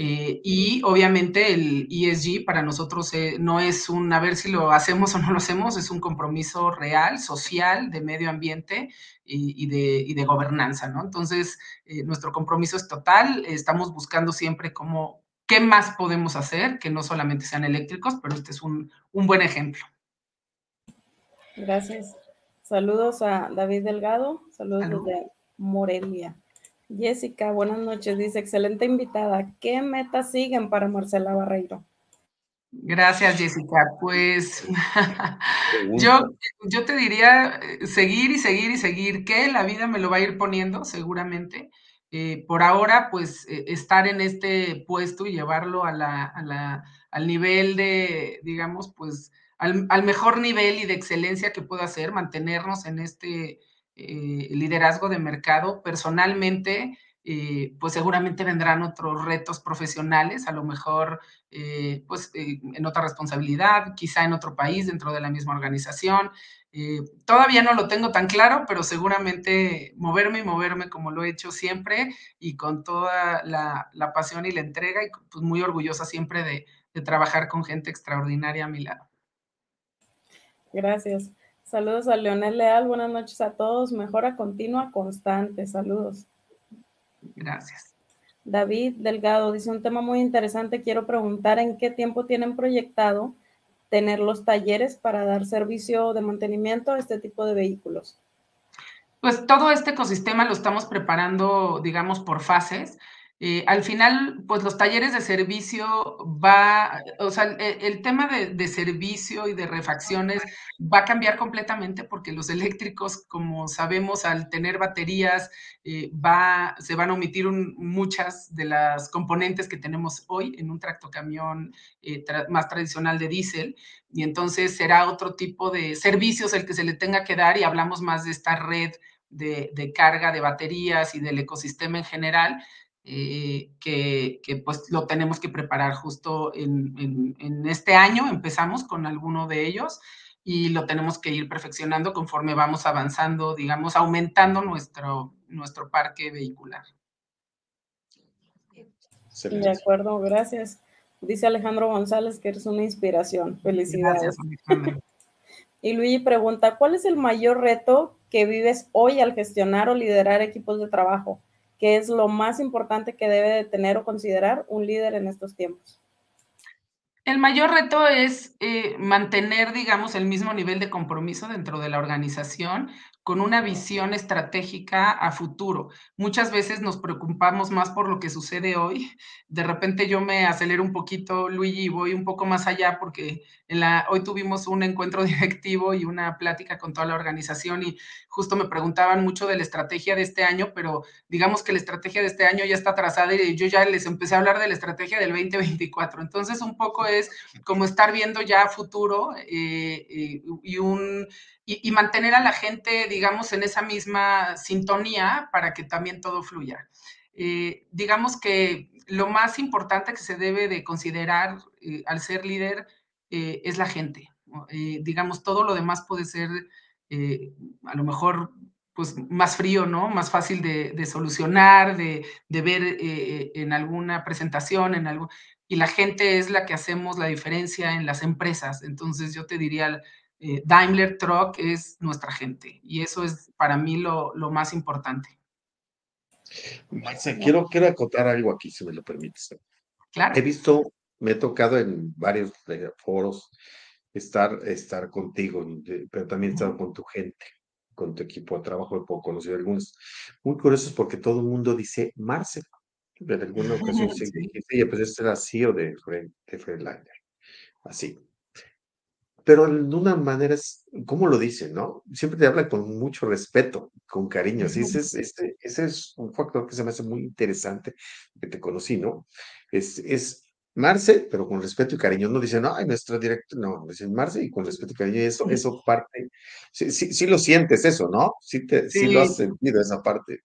eh, y obviamente el ESG para nosotros eh, no es un a ver si lo hacemos o no lo hacemos, es un compromiso real, social, de medio ambiente y, de, gobernanza, ¿no? Entonces, eh, nuestro compromiso es total, estamos buscando siempre cómo, qué más podemos hacer, que no solamente sean eléctricos, pero este es un, buen ejemplo. Gracias. Saludos a David Delgado, saludos desde Morelia. Jessica, buenas noches. Dice, excelente invitada. ¿Qué metas siguen para Marcela Barreiro? Gracias, Jessica. Pues yo, yo te diría eh, seguir y seguir y seguir, que la vida me lo va a ir poniendo seguramente. Eh, por ahora, pues eh, estar en este puesto y llevarlo a la, al nivel de, digamos, pues al, al, mejor nivel y de excelencia que pueda ser, mantenernos en este eh, liderazgo de mercado. Personalmente, eh, pues seguramente vendrán otros retos profesionales, a lo mejor eh, pues en otra responsabilidad, quizá en otro país dentro de la misma organización. todavía no lo tengo tan claro, pero seguramente moverme y moverme como lo he hecho siempre y con toda la, pasión y la entrega y pues muy orgullosa siempre de, de trabajar con gente extraordinaria a mi lado. Gracias. Saludos a Leonel Leal, buenas noches a todos. Mejora continua, constante. Saludos. Gracias. David Delgado dice un tema muy interesante. Quiero preguntar en qué tiempo tienen proyectado tener los talleres para dar servicio de mantenimiento a este tipo de vehículos. Pues todo este ecosistema lo estamos preparando, digamos, por fases. Eh, al final, pues los talleres de servicio va, o sea, el, tema de, servicio y de refacciones va a cambiar completamente porque los eléctricos, como sabemos, al tener baterías, eh, va, se van a omitir muchas de las componentes que tenemos hoy en un tractocamión eh, más tradicional de diésel. Y entonces será otro tipo de servicios el que se le tenga que dar y hablamos más de esta red de carga de baterías y del ecosistema en general eh, que, pues lo tenemos que preparar justo en, este año. Empezamos con alguno de ellos y lo tenemos que ir perfeccionando conforme vamos avanzando, digamos, aumentando nuestro, nuestro parque vehicular. De acuerdo, gracias. Dice Alejandro González que eres una inspiración. Felicidades. y Luigi pregunta, ¿cuál es el mayor reto que vives hoy al gestionar o liderar equipos de trabajo? ¿Qué es lo más importante que debe de tener o considerar un líder en estos tiempos? El mayor reto es eh, mantener, digamos, el mismo nivel de compromiso dentro de la organización, con una visión estratégica a futuro. Muchas veces nos preocupamos más por lo que sucede hoy. De repente yo me acelero un poquito, Luigi, y voy un poco más allá porque en la, hoy tuvimos un encuentro directivo y una plática con toda la organización y justo me preguntaban mucho de la estrategia de este año, pero digamos que la estrategia de este año ya está trazada y yo ya les empecé a hablar de la estrategia del 2024. Entonces un poco es como estar viendo ya futuro eh, eh, y un y, mantener a la gente, digamos, en esa misma sintonía para que también todo fluya. Eh, digamos que lo más importante que se debe de considerar eh, al ser líder eh, es la gente. digamos, todo lo demás puede ser, a lo mejor, pues más frío, ¿no? Más fácil de, solucionar, de, ver eh, en alguna presentación, en algo. Y la gente es la que hacemos la diferencia en las empresas. Entonces yo te diría, eh, Daimler Truck es nuestra gente y eso es para mí lo, más importante. Marce, quiero, quiero acotar algo aquí, si me lo permites. Claro. He visto, me he tocado en varios eh, foros estar, estar contigo, pero también he estado con tu gente con tu equipo de trabajo, he conocido algunos muy curiosos porque todo el mundo dice Marcel. En alguna ocasión sí. sí, pues este era CEO de, de Freeliner. Así. Pero de una manera, es, ¿cómo lo dicen, no? Siempre te hablan con mucho respeto, con cariño. Así, ese, es, ese, ese es un factor que se me hace muy interesante que te conocí, ¿no? Es, es Marce, pero con respeto y cariño. No dicen, ay, nuestro director, no, dicen Marce y con respeto y cariño. eso, eso parte, sí, sí, sí, lo sientes eso, ¿no? Sí, te, sí. lo has sentido esa parte.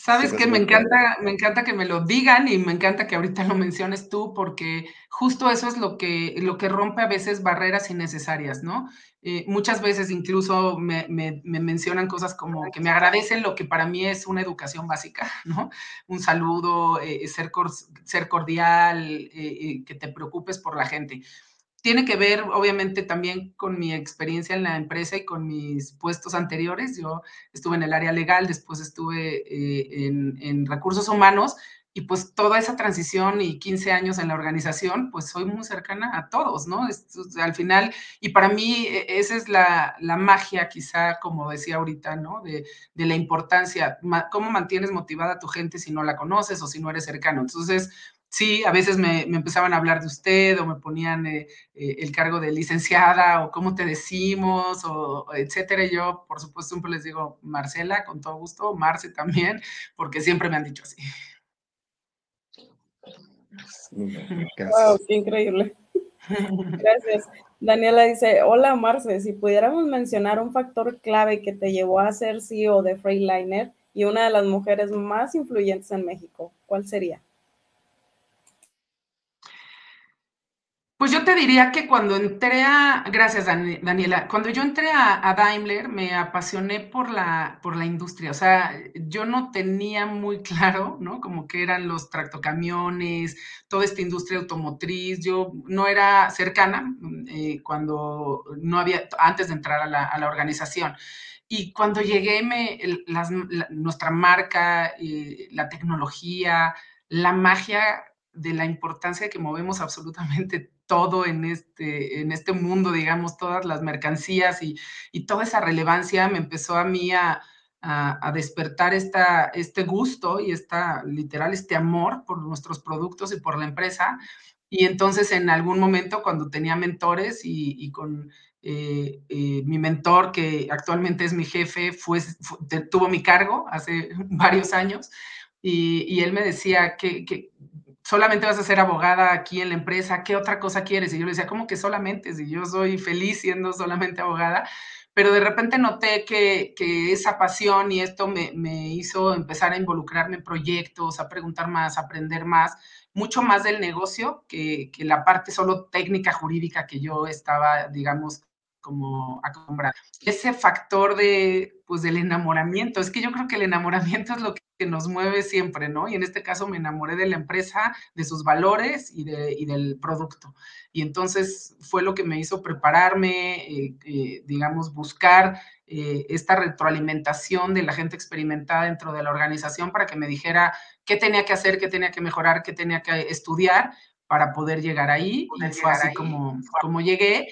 Sabes que me encanta, me encanta que me lo digan y me encanta que ahorita lo menciones tú, porque justo eso es lo que, lo que rompe a veces barreras innecesarias, ¿no? Eh, muchas veces incluso me, mencionan cosas como que me agradecen lo que para mí es una educación básica, ¿no? Un saludo, eh, ser, ser cordial, eh, que te preocupes por la gente tiene que ver, obviamente, también con mi experiencia en la empresa y con mis puestos anteriores. Yo estuve en el área legal, después estuve eh, en, recursos humanos y pues toda esa transición y 15 años en la organización, pues soy muy cercana a todos, ¿no? al final, y para mí e, esa es la, magia, quizá, como decía ahorita, ¿no? De, de la importancia, cómo mantienes motivada a tu gente si no la conoces o si no eres cercano. Entonces, sí, a veces me, empezaban a hablar de usted o me ponían eh, eh, el cargo de licenciada o cómo te decimos o etcétera. Y yo, por supuesto, siempre les digo Marcela, con todo gusto, Marce también, porque siempre me han dicho así. Wow, qué increíble. Gracias. Daniela dice, hola Marce, si pudiéramos mencionar un factor clave que te llevó a ser CEO de Freightliner y una de las mujeres más influyentes en México, ¿cuál sería? Pues yo te diría que cuando entré a, gracias Daniela, cuando yo entré a, Daimler me apasioné por la, por la industria, o sea, yo no tenía muy claro, ¿no? Como que eran los tractocamiones, toda esta industria automotriz, yo no era cercana eh, cuando no había, antes de entrar a la, organización. Y cuando llegué, me, nuestra marca, eh, la tecnología, la magia de la importancia que movemos absolutamente todo en este, en este mundo, digamos, todas las mercancías y, toda esa relevancia me empezó a mí a, despertar esta, este gusto y esta, literal, este amor por nuestros productos y por la empresa. Y entonces en algún momento cuando tenía mentores y, con eh, eh, mi mentor, que actualmente es mi jefe, fue, tuvo mi cargo hace varios años, y, él me decía que solamente vas a ser abogada aquí en la empresa, ¿qué otra cosa quieres? Y yo le decía, ¿cómo que solamente? Si yo soy feliz siendo solamente abogada, pero de repente noté que, esa pasión y esto me, hizo empezar a involucrarme en proyectos, a preguntar más, a aprender más, mucho más del negocio que, que la parte solo técnica jurídica que yo estaba, digamos, como acostumbrada. Ese factor de, pues, del enamoramiento, es que yo creo que el enamoramiento es lo que nos mueve siempre, ¿no? Y en este caso me enamoré de la empresa, de sus valores y, de, y del producto. Y entonces fue lo que me hizo prepararme, eh, eh, digamos, buscar eh, esta retroalimentación de la gente experimentada dentro de la organización para que me dijera qué tenía que hacer, qué tenía que mejorar, qué tenía que estudiar para poder llegar ahí. y fue así como, como llegué.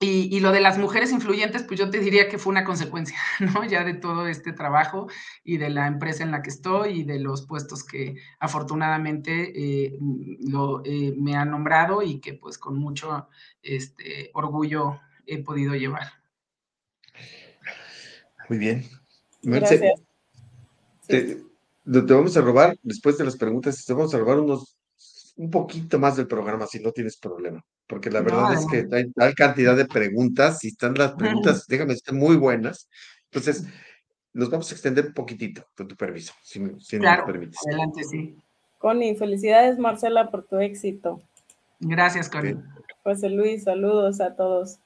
Y, lo de las mujeres influyentes, pues yo te diría que fue una consecuencia, ¿no? Ya de todo este trabajo y de la empresa en la que estoy y de los puestos que afortunadamente eh, lo, eh, me han nombrado y que pues con mucho este, orgullo he podido llevar. Muy bien. Gracias. Te, te, vamos a robar, después de las preguntas, te vamos a robar unos un poquito más del programa si no tienes problema porque la verdad es que hay tal cantidad de preguntas y están las preguntas, déjame decir, muy buenas. Entonces, nos vamos a extender un poquitito, con tu permiso, si, si claro, me permites. Adelante, sí. Connie, felicidades Marcela por tu éxito. Gracias, Connie. José Luis, saludos a todos.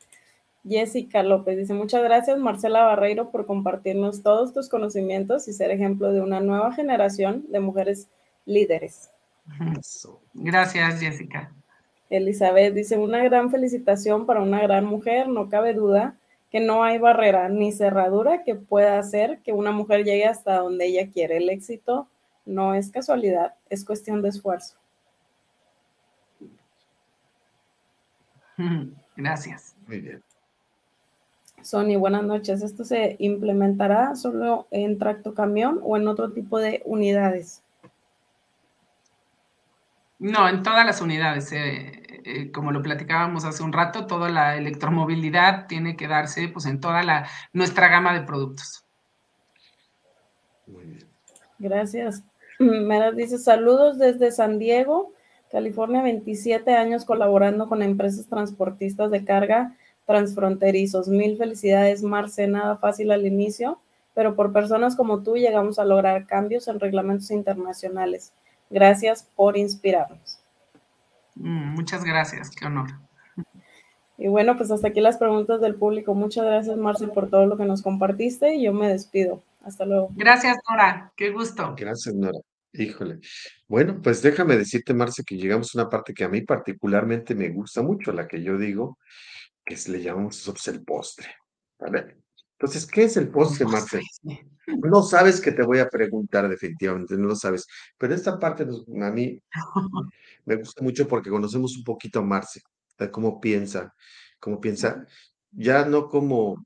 Jessica López dice, muchas gracias Marcela Barreiro por compartirnos todos tus conocimientos y ser ejemplo de una nueva generación de mujeres líderes. Gracias Jessica. Elizabeth dice, una gran felicitación para una gran mujer, no cabe duda que no hay barrera ni cerradura que pueda hacer que una mujer llegue hasta donde ella quiere. El éxito no es casualidad, es cuestión de esfuerzo. Gracias. Muy bien. Sony, buenas noches. ¿Esto se implementará solo en tracto camión o en otro tipo de unidades? No, en todas las unidades. Eh, eh, como lo platicábamos hace un rato, toda la electromovilidad tiene que darse pues, en toda la, nuestra gama de productos. Muy bien. Gracias. Meras dice, saludos desde San Diego, California, 27 años colaborando con empresas transportistas de carga transfronterizos. Mil felicidades, Marce, nada fácil al inicio, pero por personas como tú llegamos a lograr cambios en reglamentos internacionales. Gracias por inspirarnos. Mm, muchas gracias, qué honor. Y bueno, pues hasta aquí las preguntas del público. Muchas gracias, Marce, por todo lo que nos compartiste y yo me despido. Hasta luego. Gracias, Nora. Qué gusto. Gracias, Nora. Híjole. Bueno, pues déjame decirte, Marce, que llegamos a una parte que a mí particularmente me gusta mucho, la que yo digo, que se le llamamos el postre. ¿Vale? Entonces, ¿qué es el postre, Marce? No sabes que te voy a preguntar, definitivamente, no lo sabes. Pero esta parte a mí me gusta mucho porque conocemos un poquito a Marce, de cómo piensa, cómo piensa, ya no como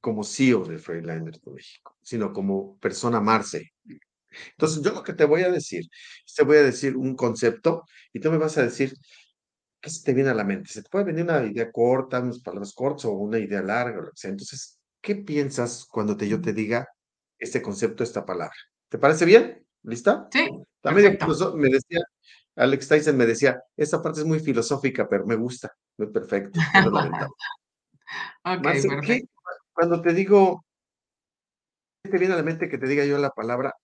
como CEO de Freightliner de México, sino como persona Marce. Entonces, yo lo que te voy a decir, te voy a decir un concepto y tú me vas a decir qué se te viene a la mente. Se te puede venir una idea corta, unas palabras cortas o una idea larga, o lo que sea. Entonces, ¿qué piensas cuando te, yo te diga este concepto, esta palabra? ¿Te parece bien? ¿Lista? Sí. También me decía, Alex Tyson me decía, esta parte es muy filosófica, pero me gusta, muy perfecto. okay, perfecto. Cuando te digo, ¿qué te viene a la mente que te diga yo la palabra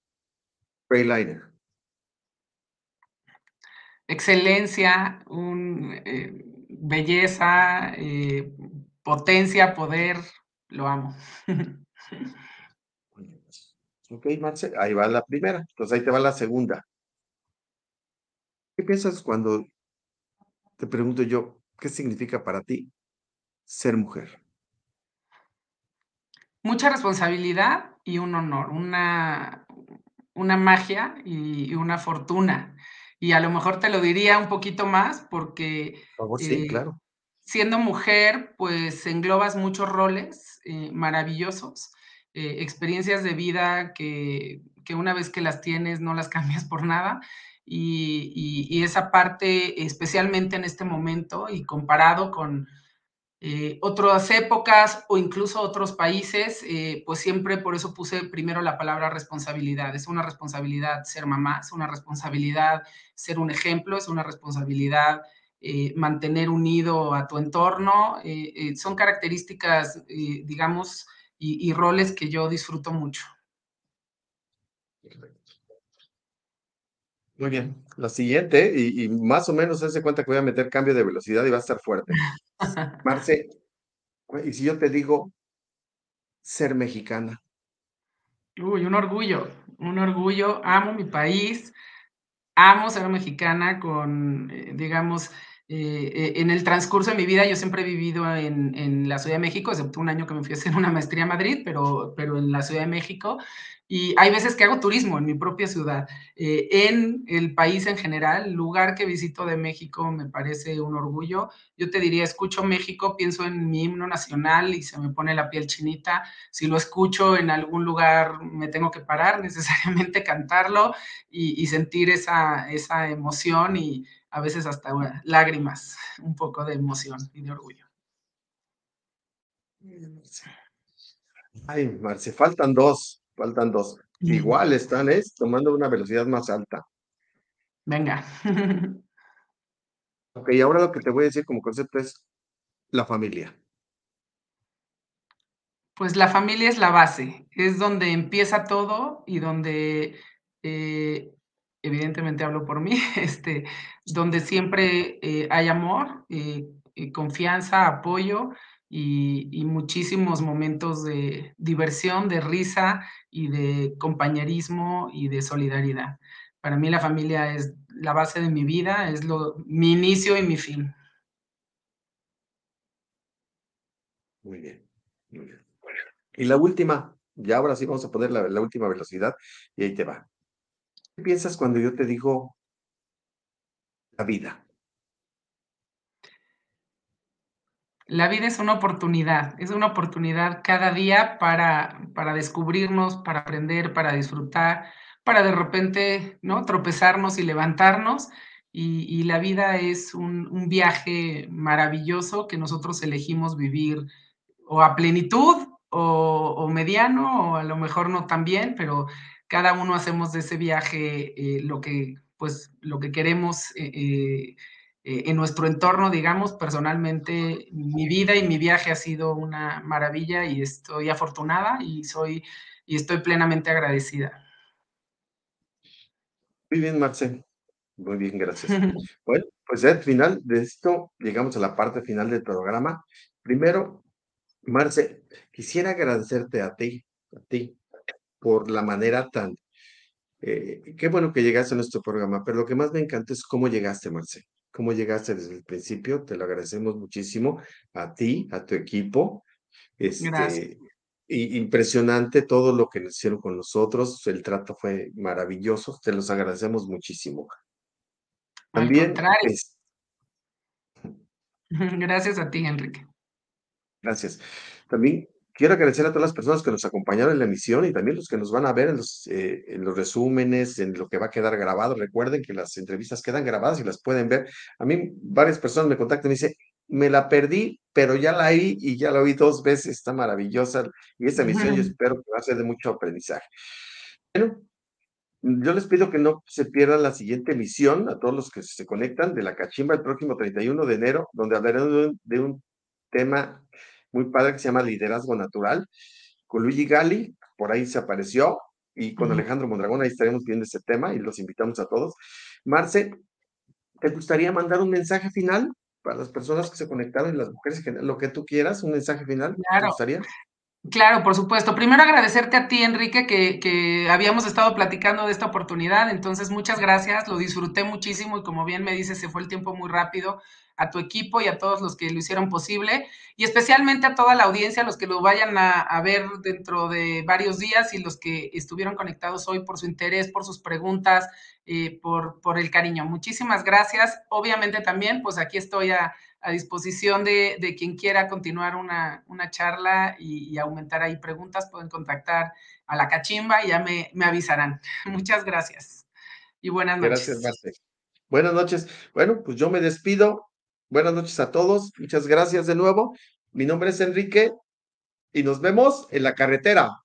Freiliner? Excelencia, un, eh, belleza, eh, potencia, poder, lo amo. ok, Marce, ahí va la primera, entonces ahí te va la segunda. ¿Qué piensas cuando te pregunto yo, qué significa para ti ser mujer? mucha responsabilidad y un honor, una, una magia y, una fortuna. Y a lo mejor te lo diría un poquito más porque eh, claro. siendo mujer, pues englobas muchos roles eh, maravillosos, eh, experiencias de vida que, que, una vez que las tienes no las cambias por nada. y, y esa parte, especialmente en este momento y comparado con, eh, otras épocas o incluso otros países, eh, pues siempre por eso puse primero la palabra responsabilidad. Es una responsabilidad ser mamá, es una responsabilidad ser un ejemplo, es una responsabilidad eh, mantener unido a tu entorno. son características, digamos, y, roles que yo disfruto mucho. Muy bien. La siguiente, y, y, más o menos se cuenta que voy a meter cambio de velocidad y va a estar fuerte. Marce, y si yo te digo ser mexicana. Uy, un orgullo, un orgullo. Amo mi país, amo ser mexicana con, eh, digamos, eh, en el transcurso de mi vida yo siempre he vivido en, la Ciudad de México, excepto un año que me fui a hacer una maestría a Madrid, pero, pero en la Ciudad de México. Y hay veces que hago turismo en mi propia ciudad. Eh, en el país en general, lugar que visito de México me parece un orgullo. Yo te diría, escucho México, pienso en mi himno nacional y se me pone la piel chinita. Si lo escucho en algún lugar, me tengo que parar necesariamente, cantarlo y, y sentir esa, esa emoción y a veces hasta lágrimas, un poco de emoción y de orgullo. Ay, Marce, faltan dos. Faltan dos. Igual están, ¿eh? Tomando una velocidad más alta. Venga. ok, ahora lo que te voy a decir como concepto es la familia. Pues la familia es la base, es donde empieza todo y donde, eh, evidentemente hablo por mí, este, donde siempre eh, hay amor, eh, confianza, apoyo y, muchísimos momentos de diversión, de risa y de compañerismo y de solidaridad. Para mí la familia es la base de mi vida, es lo, mi inicio y mi fin. Muy bien, muy bien. Y la última, ya ahora sí vamos a poner la última velocidad y ahí te va. ¿Qué piensas cuando yo te digo la vida? La vida es una oportunidad, es una oportunidad cada día para, para descubrirnos, para aprender, para disfrutar, para de repente ¿no? tropezarnos y levantarnos. Y, la vida es un, un, viaje maravilloso que nosotros elegimos vivir o a plenitud o, o, mediano o a lo mejor no tan bien, pero cada uno hacemos de ese viaje eh, lo, que, pues, lo que queremos. Eh, eh eh, en nuestro entorno, digamos, personalmente, mi vida y mi viaje ha sido una maravilla y estoy afortunada y soy y estoy plenamente agradecida. Muy bien, Marce. Muy bien, gracias. bueno, pues al final de esto llegamos a la parte final del programa. Primero, Marce, quisiera agradecerte a ti, a ti, por la manera tan... Eh, qué bueno que llegaste a nuestro programa, pero lo que más me encanta es cómo llegaste, Marce cómo llegaste desde el principio. Te lo agradecemos muchísimo a ti, a tu equipo. Este, y impresionante todo lo que hicieron con nosotros. El trato fue maravilloso. Te los agradecemos muchísimo. También. Gracias a ti, Enrique. Gracias. También Quiero agradecer a todas las personas que nos acompañaron en la emisión y también los que nos van a ver en los, eh, en los resúmenes, en lo que va a quedar grabado. Recuerden que las entrevistas quedan grabadas y las pueden ver. A mí varias personas me contactan y me dicen, me la perdí, pero ya la vi y ya la vi dos veces, está maravillosa. Y esta emisión yo espero que va a ser de mucho aprendizaje. Bueno, yo les pido que no se pierdan la siguiente emisión a todos los que se conectan de la cachimba el próximo 31 de enero, donde hablaremos de un tema muy padre que se llama Liderazgo Natural, con Luigi Gali, por ahí se apareció, y con Alejandro Mondragón, ahí estaremos viendo ese tema y los invitamos a todos. Marce, ¿te gustaría mandar un mensaje final para las personas que se conectaron y las mujeres, lo que tú quieras, un mensaje final? ¿Te gustaría? Claro, por supuesto. Primero agradecerte a ti, Enrique, que, que, habíamos estado platicando de esta oportunidad. Entonces, muchas gracias. Lo disfruté muchísimo y como bien me dices, se fue el tiempo muy rápido a tu equipo y a todos los que lo hicieron posible y especialmente a toda la audiencia, los que lo vayan a, ver dentro de varios días y los que estuvieron conectados hoy por su interés, por sus preguntas, eh, por, por el cariño. Muchísimas gracias. Obviamente también, pues aquí estoy a, a disposición de, de, quien quiera continuar una, una charla y, aumentar ahí preguntas, pueden contactar a la cachimba y ya me, me avisarán. Muchas gracias y buenas noches. Gracias, Marce. Buenas noches. Bueno, pues yo me despido. Buenas noches a todos. Muchas gracias de nuevo. Mi nombre es Enrique y nos vemos en la carretera.